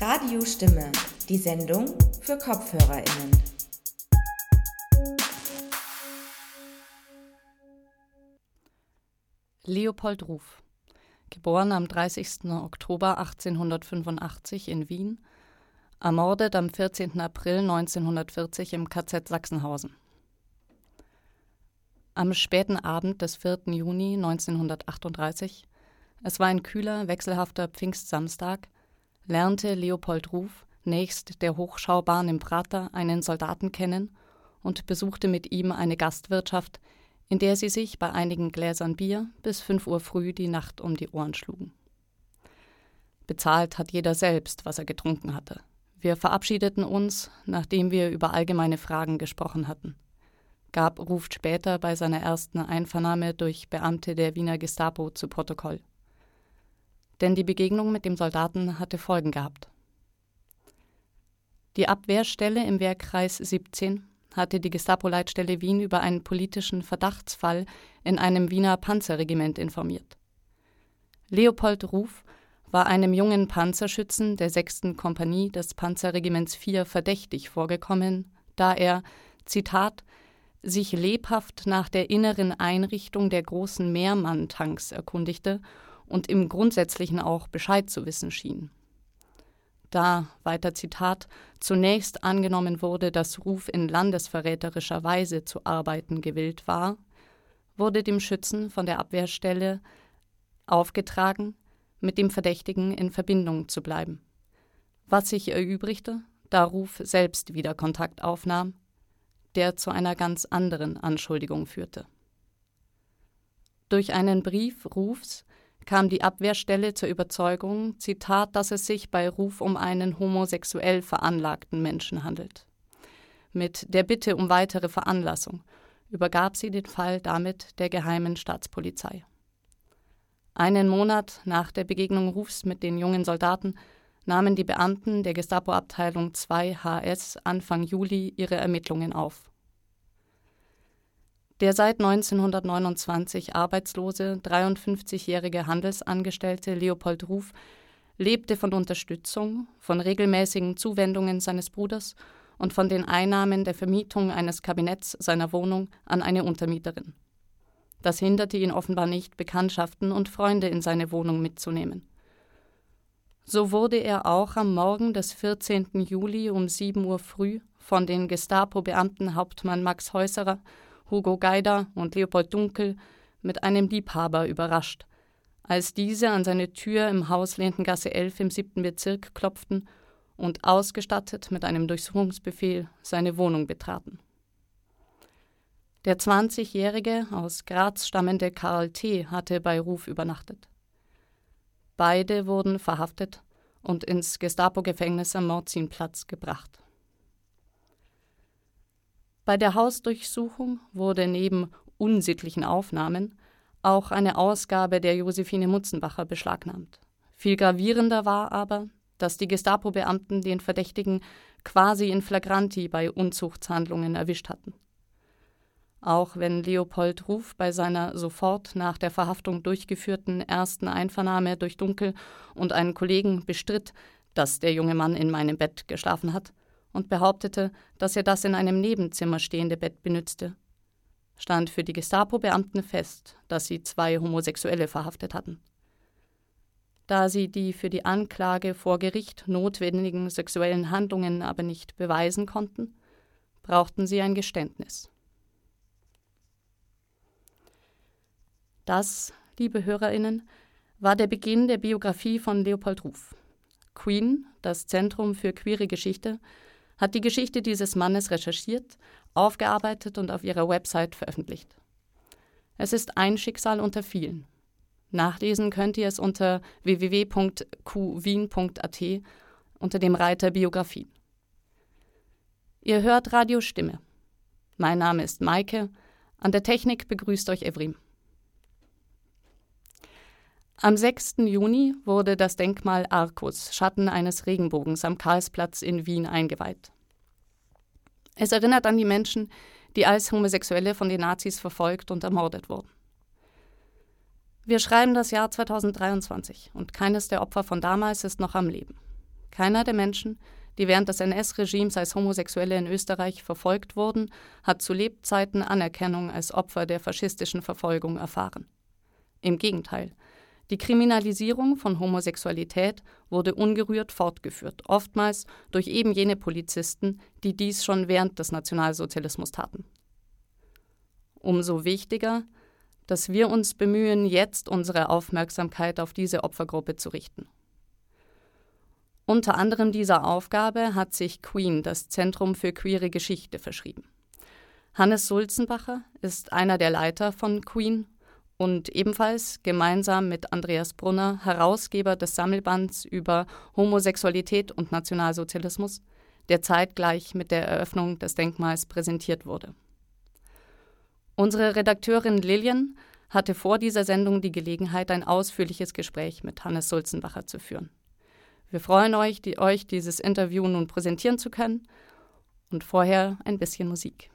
Radiostimme, die Sendung für KopfhörerInnen. Leopold Ruf, geboren am 30. Oktober 1885 in Wien, ermordet am 14. April 1940 im KZ Sachsenhausen. Am späten Abend des 4. Juni 1938, es war ein kühler, wechselhafter Pfingstsamstag, lernte Leopold Ruf nächst der Hochschaubahn im Prater einen Soldaten kennen und besuchte mit ihm eine Gastwirtschaft, in der sie sich bei einigen Gläsern Bier bis fünf Uhr früh die Nacht um die Ohren schlugen. Bezahlt hat jeder selbst, was er getrunken hatte. Wir verabschiedeten uns, nachdem wir über allgemeine Fragen gesprochen hatten. Gab ruft später bei seiner ersten Einvernahme durch Beamte der Wiener Gestapo zu Protokoll denn die Begegnung mit dem Soldaten hatte Folgen gehabt. Die Abwehrstelle im Wehrkreis 17 hatte die Gestapo-Leitstelle Wien über einen politischen Verdachtsfall in einem Wiener Panzerregiment informiert. Leopold Ruf war einem jungen Panzerschützen der 6. Kompanie des Panzerregiments 4 verdächtig vorgekommen, da er, Zitat, sich lebhaft nach der inneren Einrichtung der großen Mehrmann-Tanks erkundigte und im Grundsätzlichen auch Bescheid zu wissen schien. Da, weiter Zitat, zunächst angenommen wurde, dass Ruf in landesverräterischer Weise zu arbeiten gewillt war, wurde dem Schützen von der Abwehrstelle aufgetragen, mit dem Verdächtigen in Verbindung zu bleiben. Was sich erübrigte, da Ruf selbst wieder Kontakt aufnahm, der zu einer ganz anderen Anschuldigung führte. Durch einen Brief Rufs kam die Abwehrstelle zur Überzeugung, Zitat, dass es sich bei Ruf um einen homosexuell veranlagten Menschen handelt. Mit der Bitte um weitere Veranlassung übergab sie den Fall damit der geheimen Staatspolizei. Einen Monat nach der Begegnung Rufs mit den jungen Soldaten nahmen die Beamten der Gestapo-Abteilung 2 HS Anfang Juli ihre Ermittlungen auf. Der seit 1929 arbeitslose, 53-jährige Handelsangestellte Leopold Ruf lebte von Unterstützung, von regelmäßigen Zuwendungen seines Bruders und von den Einnahmen der Vermietung eines Kabinetts seiner Wohnung an eine Untermieterin. Das hinderte ihn offenbar nicht, Bekanntschaften und Freunde in seine Wohnung mitzunehmen. So wurde er auch am Morgen des 14. Juli um 7 Uhr früh von den Gestapo-Beamten Hauptmann Max Häuserer Hugo Geider und Leopold Dunkel mit einem Liebhaber überrascht, als diese an seine Tür im Haus Lendengasse 11 im siebten Bezirk klopften und ausgestattet mit einem Durchsuchungsbefehl seine Wohnung betraten. Der 20-jährige aus Graz stammende Karl T. hatte bei Ruf übernachtet. Beide wurden verhaftet und ins Gestapo-Gefängnis am Morzinplatz gebracht. Bei der Hausdurchsuchung wurde neben unsittlichen Aufnahmen auch eine Ausgabe der Josephine Mutzenbacher beschlagnahmt. Viel gravierender war aber, dass die Gestapo-Beamten den Verdächtigen quasi in flagranti bei Unzuchtshandlungen erwischt hatten. Auch wenn Leopold Ruf bei seiner sofort nach der Verhaftung durchgeführten ersten Einvernahme durch Dunkel und einen Kollegen bestritt, dass der junge Mann in meinem Bett geschlafen hat, und behauptete, dass er das in einem Nebenzimmer stehende Bett benützte. Stand für die Gestapo-Beamten fest, dass sie zwei Homosexuelle verhaftet hatten. Da sie die für die Anklage vor Gericht notwendigen sexuellen Handlungen aber nicht beweisen konnten, brauchten sie ein Geständnis. Das, liebe Hörerinnen, war der Beginn der Biografie von Leopold Ruf. Queen, das Zentrum für queere Geschichte, hat die Geschichte dieses Mannes recherchiert, aufgearbeitet und auf ihrer Website veröffentlicht. Es ist ein Schicksal unter vielen. Nachlesen könnt ihr es unter www.qwien.at unter dem Reiter Biografien. Ihr hört Radio Stimme. Mein Name ist Maike. An der Technik begrüßt euch Evrim. Am 6. Juni wurde das Denkmal Arcus, Schatten eines Regenbogens, am Karlsplatz in Wien eingeweiht. Es erinnert an die Menschen, die als Homosexuelle von den Nazis verfolgt und ermordet wurden. Wir schreiben das Jahr 2023 und keines der Opfer von damals ist noch am Leben. Keiner der Menschen, die während des NS-Regimes als Homosexuelle in Österreich verfolgt wurden, hat zu Lebzeiten Anerkennung als Opfer der faschistischen Verfolgung erfahren. Im Gegenteil, die Kriminalisierung von Homosexualität wurde ungerührt fortgeführt, oftmals durch eben jene Polizisten, die dies schon während des Nationalsozialismus taten. Umso wichtiger, dass wir uns bemühen, jetzt unsere Aufmerksamkeit auf diese Opfergruppe zu richten. Unter anderem dieser Aufgabe hat sich Queen, das Zentrum für queere Geschichte, verschrieben. Hannes Sulzenbacher ist einer der Leiter von Queen und ebenfalls gemeinsam mit Andreas Brunner Herausgeber des Sammelbands über Homosexualität und Nationalsozialismus, der zeitgleich mit der Eröffnung des Denkmals präsentiert wurde. Unsere Redakteurin Lilian hatte vor dieser Sendung die Gelegenheit, ein ausführliches Gespräch mit Hannes Sulzenbacher zu führen. Wir freuen euch, die, euch dieses Interview nun präsentieren zu können und vorher ein bisschen Musik.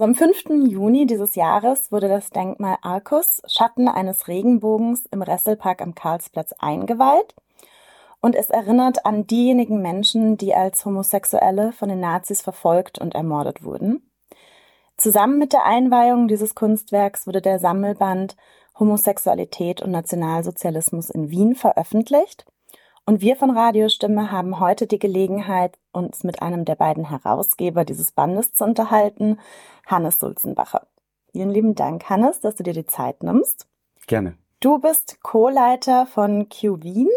Am 5. Juni dieses Jahres wurde das Denkmal Arcus, Schatten eines Regenbogens im Resselpark am Karlsplatz eingeweiht und es erinnert an diejenigen Menschen, die als Homosexuelle von den Nazis verfolgt und ermordet wurden. Zusammen mit der Einweihung dieses Kunstwerks wurde der Sammelband Homosexualität und Nationalsozialismus in Wien veröffentlicht. Und wir von Radiostimme haben heute die Gelegenheit, uns mit einem der beiden Herausgeber dieses Bandes zu unterhalten, Hannes Sulzenbacher. Vielen lieben Dank, Hannes, dass du dir die Zeit nimmst. Gerne. Du bist Co-Leiter von Q Wien.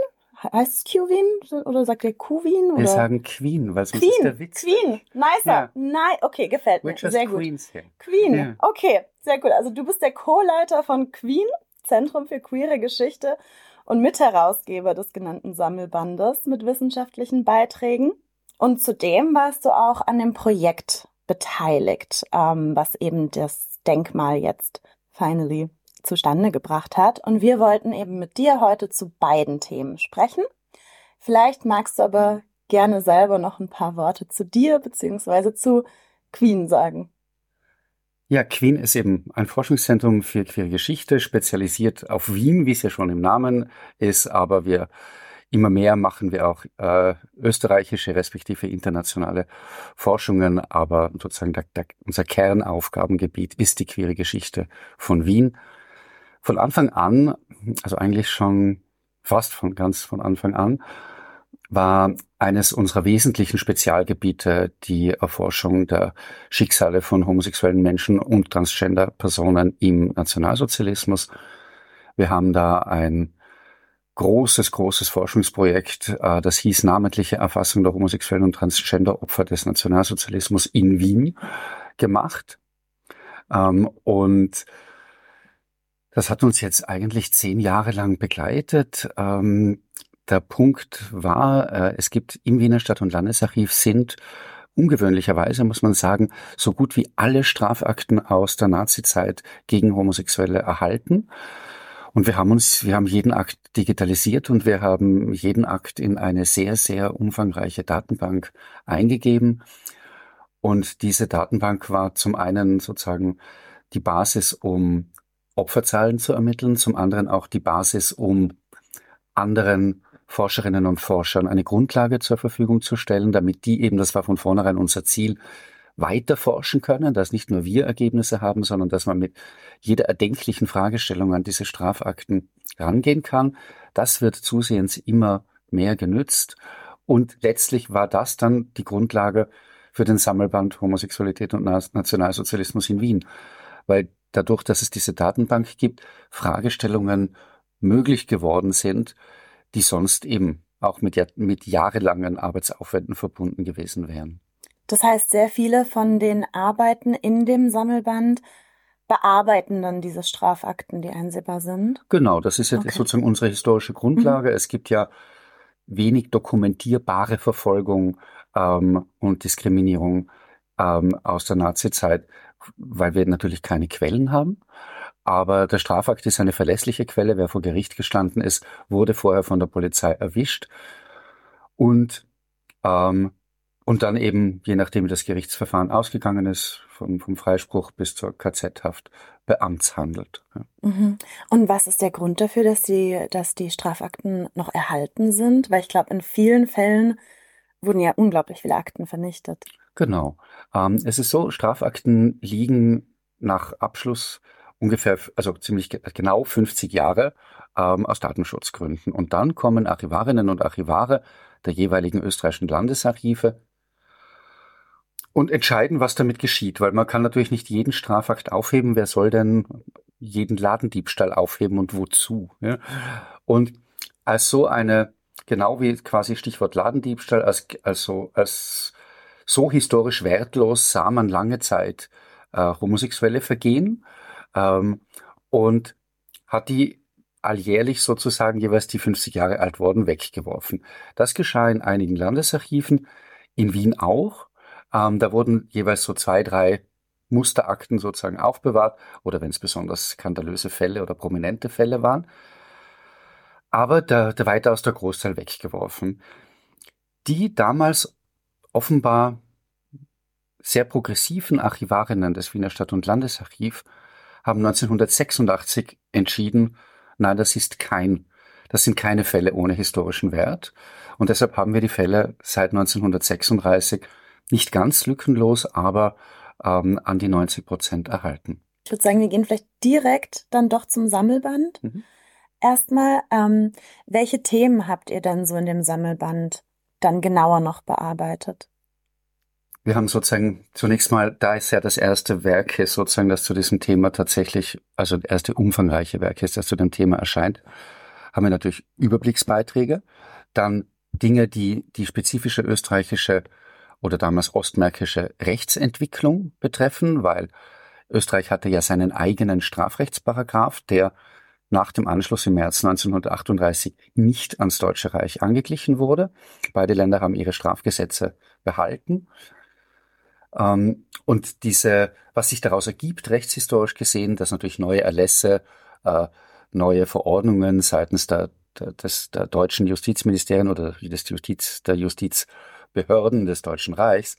Heißt es Q Wien oder sagt ihr Q Wien? Wir sagen Queen, weil sonst Queen, ist der Witz. Queen, nicer. Ja. Nein, okay, gefällt mir. Sehr gut. Queens here. Queen, Ja. okay, sehr gut. Also du bist der Co-Leiter von Queen, Zentrum für queere Geschichte und Mitherausgeber des genannten Sammelbandes mit wissenschaftlichen Beiträgen. Und zudem warst du auch an dem Projekt beteiligt, ähm, was eben das Denkmal jetzt finally zustande gebracht hat. Und wir wollten eben mit dir heute zu beiden Themen sprechen. Vielleicht magst du aber gerne selber noch ein paar Worte zu dir beziehungsweise zu Queen sagen. Ja, Queen ist eben ein Forschungszentrum für queere Geschichte, spezialisiert auf Wien, wie es ja schon im Namen ist, aber wir immer mehr machen wir auch äh, österreichische respektive internationale Forschungen, aber sozusagen der, der, unser Kernaufgabengebiet ist die queere Geschichte von Wien. Von Anfang an, also eigentlich schon fast von ganz von Anfang an, war eines unserer wesentlichen Spezialgebiete die Erforschung der Schicksale von homosexuellen Menschen und Transgender-Personen im Nationalsozialismus. Wir haben da ein großes, großes Forschungsprojekt, äh, das hieß namentliche Erfassung der homosexuellen und Transgender-Opfer des Nationalsozialismus in Wien gemacht. Ähm, Und das hat uns jetzt eigentlich zehn Jahre lang begleitet. Der Punkt war, äh, es gibt im Wiener Stadt- und Landesarchiv sind ungewöhnlicherweise, muss man sagen, so gut wie alle Strafakten aus der Nazizeit gegen Homosexuelle erhalten. Und wir haben uns, wir haben jeden Akt digitalisiert und wir haben jeden Akt in eine sehr, sehr umfangreiche Datenbank eingegeben. Und diese Datenbank war zum einen sozusagen die Basis, um Opferzahlen zu ermitteln, zum anderen auch die Basis, um anderen Forscherinnen und Forschern eine Grundlage zur Verfügung zu stellen, damit die eben, das war von vornherein unser Ziel, weiter forschen können, dass nicht nur wir Ergebnisse haben, sondern dass man mit jeder erdenklichen Fragestellung an diese Strafakten rangehen kann. Das wird zusehends immer mehr genützt. Und letztlich war das dann die Grundlage für den Sammelband Homosexualität und Nationalsozialismus in Wien. Weil dadurch, dass es diese Datenbank gibt, Fragestellungen möglich geworden sind, die sonst eben auch mit, mit jahrelangen Arbeitsaufwänden verbunden gewesen wären. Das heißt, sehr viele von den Arbeiten in dem Sammelband bearbeiten dann diese Strafakten, die einsehbar sind. Genau, das ist ja okay. sozusagen unsere historische Grundlage. Mhm. Es gibt ja wenig dokumentierbare Verfolgung ähm, und Diskriminierung ähm, aus der Nazizeit, weil wir natürlich keine Quellen haben. Aber der Strafakt ist eine verlässliche Quelle. Wer vor Gericht gestanden ist, wurde vorher von der Polizei erwischt. Und, ähm, und dann eben, je nachdem wie das Gerichtsverfahren ausgegangen ist, vom, vom Freispruch bis zur KZ-Haft beamtshandelt. Mhm. Und was ist der Grund dafür, dass die, dass die Strafakten noch erhalten sind? Weil ich glaube, in vielen Fällen wurden ja unglaublich viele Akten vernichtet. Genau. Ähm, es ist so, Strafakten liegen nach Abschluss ungefähr, also ziemlich genau 50 Jahre ähm, aus Datenschutzgründen. Und dann kommen Archivarinnen und Archivare der jeweiligen österreichischen Landesarchive und entscheiden, was damit geschieht, weil man kann natürlich nicht jeden Strafakt aufheben. Wer soll denn jeden Ladendiebstahl aufheben und wozu? Ja? Und als so eine, genau wie quasi Stichwort Ladendiebstahl, als, also als so historisch wertlos sah man lange Zeit äh, homosexuelle Vergehen ähm, und hat die alljährlich sozusagen jeweils die 50 Jahre alt wurden weggeworfen. Das geschah in einigen Landesarchiven, in Wien auch. Ähm, da wurden jeweils so zwei, drei Musterakten sozusagen aufbewahrt oder wenn es besonders skandalöse Fälle oder prominente Fälle waren. Aber der, der weitaus der Großteil weggeworfen. Die damals offenbar sehr progressiven Archivarinnen des Wiener Stadt- und Landesarchiv haben 1986 entschieden, nein, das ist kein, das sind keine Fälle ohne historischen Wert. Und deshalb haben wir die Fälle seit 1936 nicht ganz lückenlos, aber ähm, an die 90 Prozent erhalten. Ich würde sagen, wir gehen vielleicht direkt dann doch zum Sammelband. Mhm. Erstmal, ähm, welche Themen habt ihr denn so in dem Sammelband dann genauer noch bearbeitet? Wir haben sozusagen zunächst mal, da ist ja das erste Werk ist sozusagen, das zu diesem Thema tatsächlich, also das erste umfangreiche Werk ist, das zu dem Thema erscheint, haben wir natürlich Überblicksbeiträge, dann Dinge, die die spezifische österreichische oder damals ostmärkische Rechtsentwicklung betreffen, weil Österreich hatte ja seinen eigenen Strafrechtsparagraph, der nach dem Anschluss im März 1938 nicht ans Deutsche Reich angeglichen wurde. Beide Länder haben ihre Strafgesetze behalten. Ähm, und diese, was sich daraus ergibt, rechtshistorisch gesehen, dass natürlich neue Erlässe, äh, neue Verordnungen seitens der, der, des, der deutschen Justizministerien oder des Justiz, der Justizbehörden des Deutschen Reichs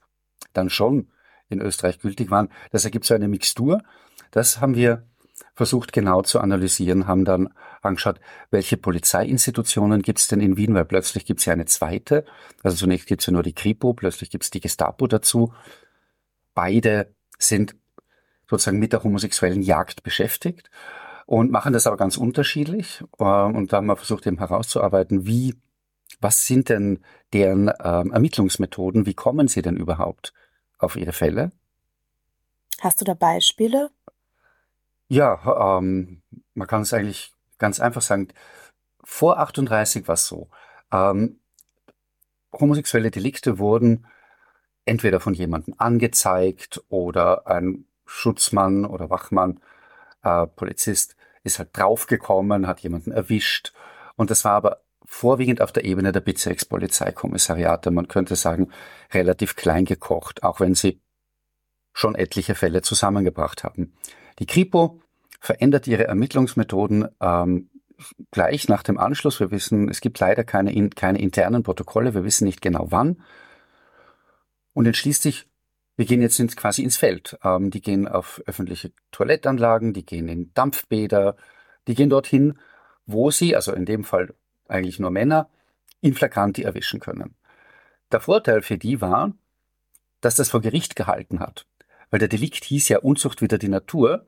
dann schon in Österreich gültig waren. Das ergibt so eine Mixtur. Das haben wir versucht genau zu analysieren, haben dann angeschaut, welche Polizeiinstitutionen gibt es denn in Wien, weil plötzlich gibt es ja eine zweite. Also zunächst gibt es ja nur die Kripo, plötzlich gibt es die Gestapo dazu. Beide sind sozusagen mit der homosexuellen Jagd beschäftigt und machen das aber ganz unterschiedlich. Ähm, und da haben wir versucht eben herauszuarbeiten, wie, was sind denn deren ähm, Ermittlungsmethoden, wie kommen sie denn überhaupt auf ihre Fälle? Hast du da Beispiele? Ja, ähm, man kann es eigentlich ganz einfach sagen. Vor 38 war es so. Ähm, homosexuelle Delikte wurden entweder von jemandem angezeigt oder ein Schutzmann oder Wachmann, äh, Polizist ist halt draufgekommen, hat jemanden erwischt. Und das war aber vorwiegend auf der Ebene der Bezirkspolizeikommissariate, man könnte sagen, relativ klein gekocht, auch wenn sie schon etliche Fälle zusammengebracht haben. Die Kripo verändert ihre Ermittlungsmethoden ähm, gleich nach dem Anschluss. Wir wissen, es gibt leider keine, keine internen Protokolle, wir wissen nicht genau wann und entschließt sich, wir gehen jetzt ins, quasi ins Feld. Ähm, die gehen auf öffentliche Toilettanlagen, die gehen in Dampfbäder, die gehen dorthin, wo sie, also in dem Fall eigentlich nur Männer, in flagranti erwischen können. Der Vorteil für die war, dass das vor Gericht gehalten hat, weil der Delikt hieß ja Unzucht wieder die Natur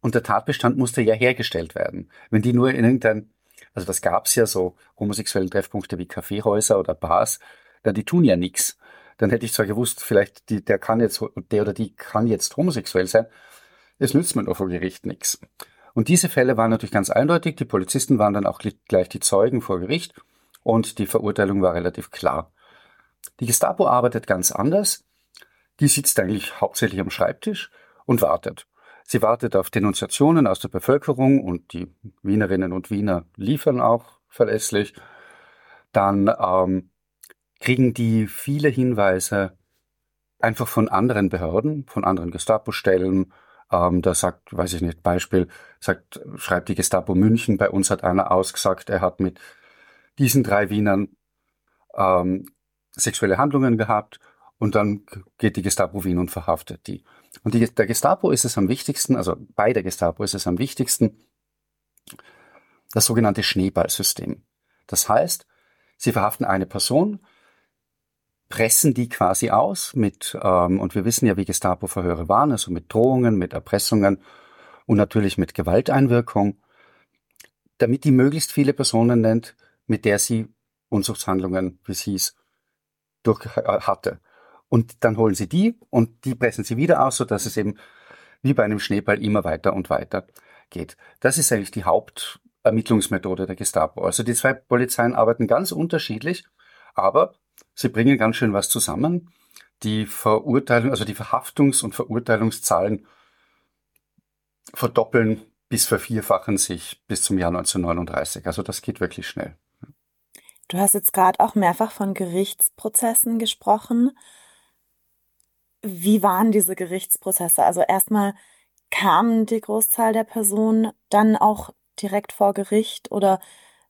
und der Tatbestand musste ja hergestellt werden. Wenn die nur in irgendein, also das gab's ja so homosexuellen Treffpunkte wie Kaffeehäuser oder Bars, dann die tun ja nichts dann hätte ich zwar gewusst, vielleicht die, der kann jetzt, der oder die kann jetzt homosexuell sein. Es nützt mir nur vor Gericht nichts. Und diese Fälle waren natürlich ganz eindeutig. Die Polizisten waren dann auch gleich die Zeugen vor Gericht und die Verurteilung war relativ klar. Die Gestapo arbeitet ganz anders. Die sitzt eigentlich hauptsächlich am Schreibtisch und wartet. Sie wartet auf Denunziationen aus der Bevölkerung und die Wienerinnen und Wiener liefern auch verlässlich. Dann ähm, kriegen die viele Hinweise einfach von anderen Behörden, von anderen Gestapo-Stellen. Ähm, da sagt, weiß ich nicht, Beispiel, sagt, schreibt die Gestapo München, bei uns hat einer ausgesagt, er hat mit diesen drei Wienern ähm, sexuelle Handlungen gehabt und dann geht die Gestapo Wien und verhaftet die. Und die, der Gestapo ist es am wichtigsten, also bei der Gestapo ist es am wichtigsten, das sogenannte Schneeballsystem. Das heißt, sie verhaften eine Person, pressen die quasi aus mit, ähm, und wir wissen ja, wie Gestapo-Verhöre waren, also mit Drohungen, mit Erpressungen und natürlich mit Gewalteinwirkung, damit die möglichst viele Personen nennt, mit der sie Unzuchtshandlungen, wie es hieß, durch, äh, hatte. Und dann holen sie die und die pressen sie wieder aus, sodass es eben wie bei einem Schneeball immer weiter und weiter geht. Das ist eigentlich die Hauptermittlungsmethode der Gestapo. Also die zwei Polizeien arbeiten ganz unterschiedlich, aber Sie bringen ganz schön was zusammen. Die Verurteilung, also die Verhaftungs- und Verurteilungszahlen verdoppeln bis vervierfachen sich bis zum Jahr 1939. Also das geht wirklich schnell. Du hast jetzt gerade auch mehrfach von Gerichtsprozessen gesprochen. Wie waren diese Gerichtsprozesse? Also erstmal kamen die Großzahl der Personen dann auch direkt vor Gericht oder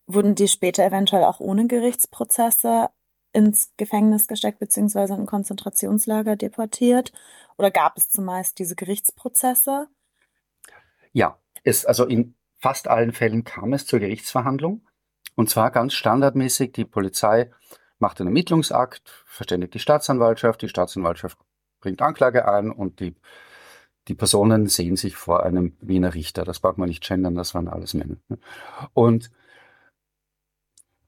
wurden die später eventuell auch ohne Gerichtsprozesse ins Gefängnis gesteckt beziehungsweise in ein Konzentrationslager deportiert? Oder gab es zumeist diese Gerichtsprozesse? Ja, es, also in fast allen Fällen kam es zur Gerichtsverhandlung. Und zwar ganz standardmäßig, die Polizei macht einen Ermittlungsakt, verständigt die Staatsanwaltschaft, die Staatsanwaltschaft bringt Anklage ein und die die Personen sehen sich vor einem Wiener Richter. Das braucht man nicht gendern, das waren alles Männer. Ne? Und,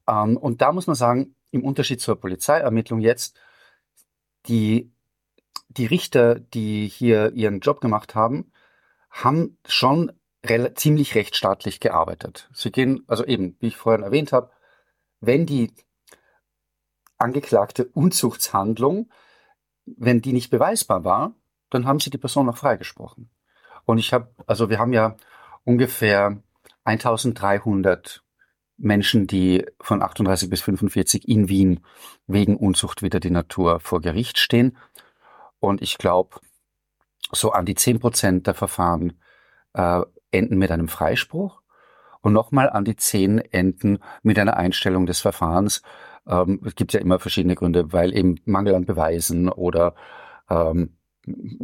ähm, und da muss man sagen, im Unterschied zur Polizeiermittlung jetzt, die, die Richter, die hier ihren Job gemacht haben, haben schon ziemlich rechtsstaatlich gearbeitet. Sie gehen, also eben, wie ich vorhin erwähnt habe, wenn die angeklagte Unzuchtshandlung, wenn die nicht beweisbar war, dann haben sie die Person noch freigesprochen. Und ich habe, also wir haben ja ungefähr 1300 Menschen, die von 38 bis 45 in Wien wegen Unzucht wieder die Natur vor Gericht stehen. Und ich glaube, so an die 10 Prozent der Verfahren äh, enden mit einem Freispruch und nochmal an die 10 enden mit einer Einstellung des Verfahrens. Ähm, es gibt ja immer verschiedene Gründe, weil eben Mangel an Beweisen oder ähm,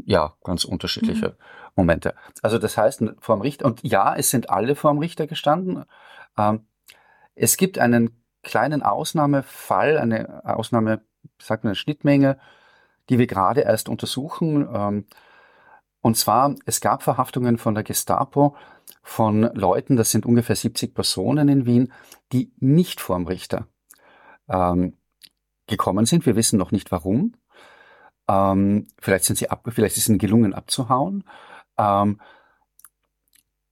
ja, ganz unterschiedliche mhm. Momente. Also das heißt, vorm Richter, und ja, es sind alle vorm Richter gestanden. Ähm, es gibt einen kleinen Ausnahmefall, eine Ausnahme, sagt man, eine Schnittmenge, die wir gerade erst untersuchen. Ähm, und zwar, es gab Verhaftungen von der Gestapo von Leuten, das sind ungefähr 70 Personen in Wien, die nicht vorm Richter ähm, gekommen sind. Wir wissen noch nicht warum. Ähm, vielleicht sind sie ab, vielleicht ist ihnen gelungen abzuhauen ähm,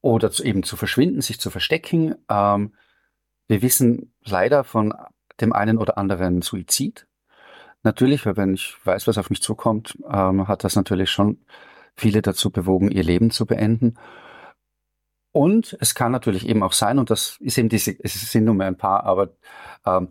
oder zu, eben zu verschwinden, sich zu verstecken. Ähm, wir wissen leider von dem einen oder anderen Suizid. Natürlich, weil wenn ich weiß, was auf mich zukommt, ähm, hat das natürlich schon viele dazu bewogen, ihr Leben zu beenden. Und es kann natürlich eben auch sein, und das ist eben diese, es sind nur mehr ein paar, aber ähm,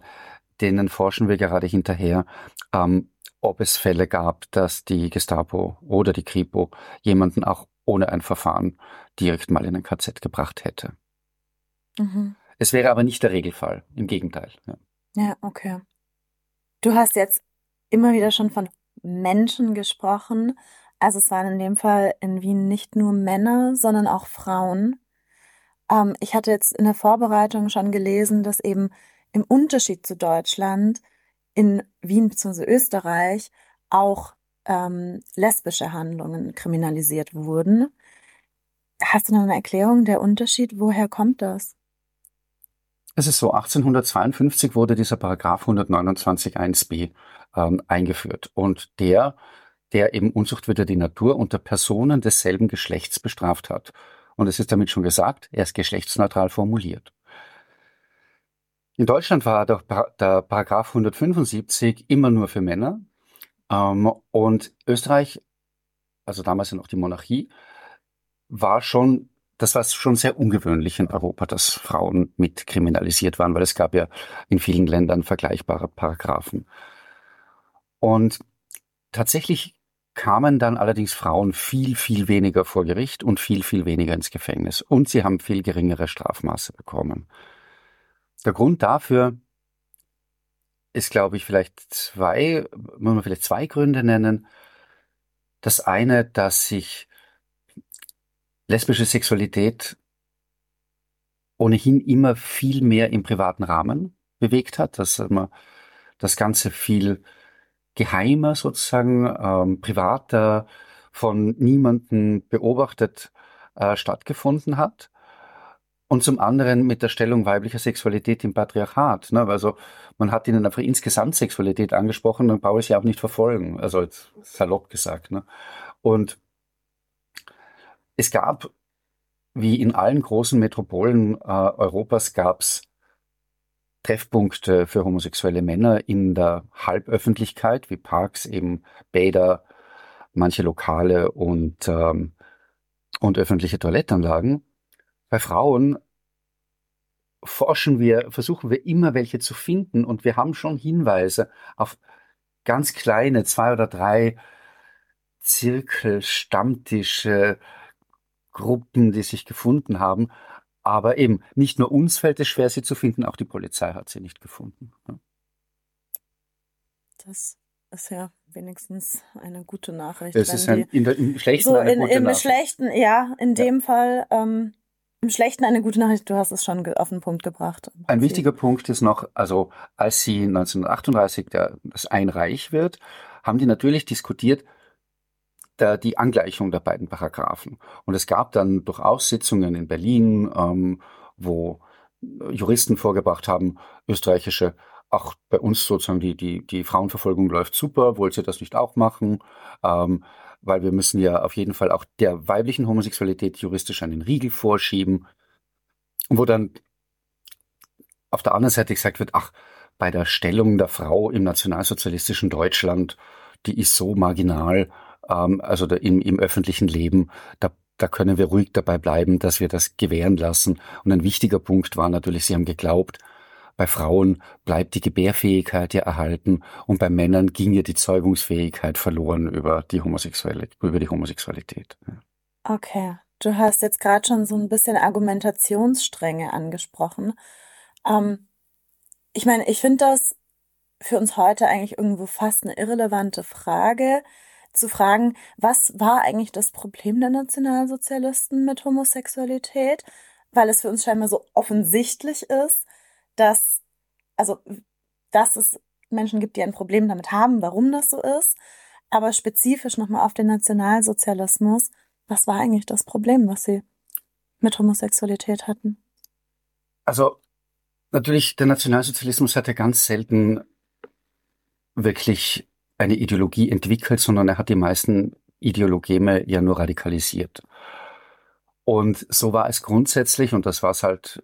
denen forschen wir gerade hinterher, ähm, ob es Fälle gab, dass die Gestapo oder die Kripo jemanden auch ohne ein Verfahren direkt mal in ein KZ gebracht hätte. Mhm. Es wäre aber nicht der Regelfall, im Gegenteil. Ja. ja, okay. Du hast jetzt immer wieder schon von Menschen gesprochen. Also es waren in dem Fall in Wien nicht nur Männer, sondern auch Frauen. Ähm, ich hatte jetzt in der Vorbereitung schon gelesen, dass eben im Unterschied zu Deutschland in Wien bzw. Österreich auch ähm, lesbische Handlungen kriminalisiert wurden. Hast du noch eine Erklärung, der Unterschied? Woher kommt das? Es ist so, 1852 wurde dieser Paragraph 129 1b ähm, eingeführt und der, der eben Unzucht wider die Natur unter Personen desselben Geschlechts bestraft hat. Und es ist damit schon gesagt, er ist geschlechtsneutral formuliert. In Deutschland war der, der Paragraph 175 immer nur für Männer. Ähm, und Österreich, also damals ja noch die Monarchie, war schon, das war schon sehr ungewöhnlich in Europa, dass Frauen mit kriminalisiert waren, weil es gab ja in vielen Ländern vergleichbare Paragraphen. Und tatsächlich kamen dann allerdings Frauen viel, viel weniger vor Gericht und viel, viel weniger ins Gefängnis. Und sie haben viel geringere Strafmaße bekommen. Der Grund dafür ist, glaube ich, vielleicht zwei, muss man vielleicht zwei Gründe nennen. Das eine, dass sich lesbische Sexualität ohnehin immer viel mehr im privaten Rahmen bewegt hat, dass man das Ganze viel geheimer sozusagen, ähm, privater, von niemanden beobachtet äh, stattgefunden hat und zum anderen mit der Stellung weiblicher Sexualität im Patriarchat. Ne? Also man hat ihnen einfach insgesamt Sexualität angesprochen, brauche ich sie auch nicht verfolgen, also salopp gesagt. Ne? Und es gab, wie in allen großen Metropolen äh, Europas, gab es Treffpunkte für homosexuelle Männer in der Halböffentlichkeit, wie Parks, eben Bäder, manche Lokale und, ähm, und öffentliche Toilettanlagen. Bei Frauen forschen wir, versuchen wir immer welche zu finden und wir haben schon Hinweise auf ganz kleine, zwei oder drei Zirkel, Stammtische, Gruppen, die sich gefunden haben. Aber eben, nicht nur uns fällt es schwer, sie zu finden, auch die Polizei hat sie nicht gefunden. Das ist ja wenigstens eine gute Nachricht. Es ist ein, in der, im Schlechten so eine in, gute im Nachricht. Schlechten, ja, in dem ja. Fall ähm, im Schlechten eine gute Nachricht, du hast es schon auf den Punkt gebracht. Ein wichtiger Punkt ist noch, also als sie 1938 der, das ein Reich wird, haben die natürlich diskutiert, der, die Angleichung der beiden Paragraphen. Und es gab dann durchaus Sitzungen in Berlin, ähm, wo Juristen vorgebracht haben, österreichische, auch bei uns sozusagen die, die, die Frauenverfolgung läuft super, wollt ihr das nicht auch machen? Ähm, weil wir müssen ja auf jeden Fall auch der weiblichen Homosexualität juristisch einen Riegel vorschieben. Wo dann auf der anderen Seite gesagt wird, ach, bei der Stellung der Frau im nationalsozialistischen Deutschland, die ist so marginal, ähm, also der, im, im öffentlichen Leben, da, da können wir ruhig dabei bleiben, dass wir das gewähren lassen. Und ein wichtiger Punkt war natürlich, sie haben geglaubt, bei Frauen bleibt die Gebärfähigkeit ja erhalten und bei Männern ging ja die Zeugungsfähigkeit verloren über die Homosexualität. Über die Homosexualität. Okay, du hast jetzt gerade schon so ein bisschen Argumentationsstränge angesprochen. Ähm, ich meine, ich finde das für uns heute eigentlich irgendwo fast eine irrelevante Frage, zu fragen, was war eigentlich das Problem der Nationalsozialisten mit Homosexualität? Weil es für uns scheinbar so offensichtlich ist, dass, also, dass es Menschen gibt, die ein Problem damit haben, warum das so ist. Aber spezifisch nochmal auf den Nationalsozialismus, was war eigentlich das Problem, was sie mit Homosexualität hatten? Also, natürlich, der Nationalsozialismus hatte ganz selten wirklich eine Ideologie entwickelt, sondern er hat die meisten Ideologeme ja nur radikalisiert. Und so war es grundsätzlich, und das war es halt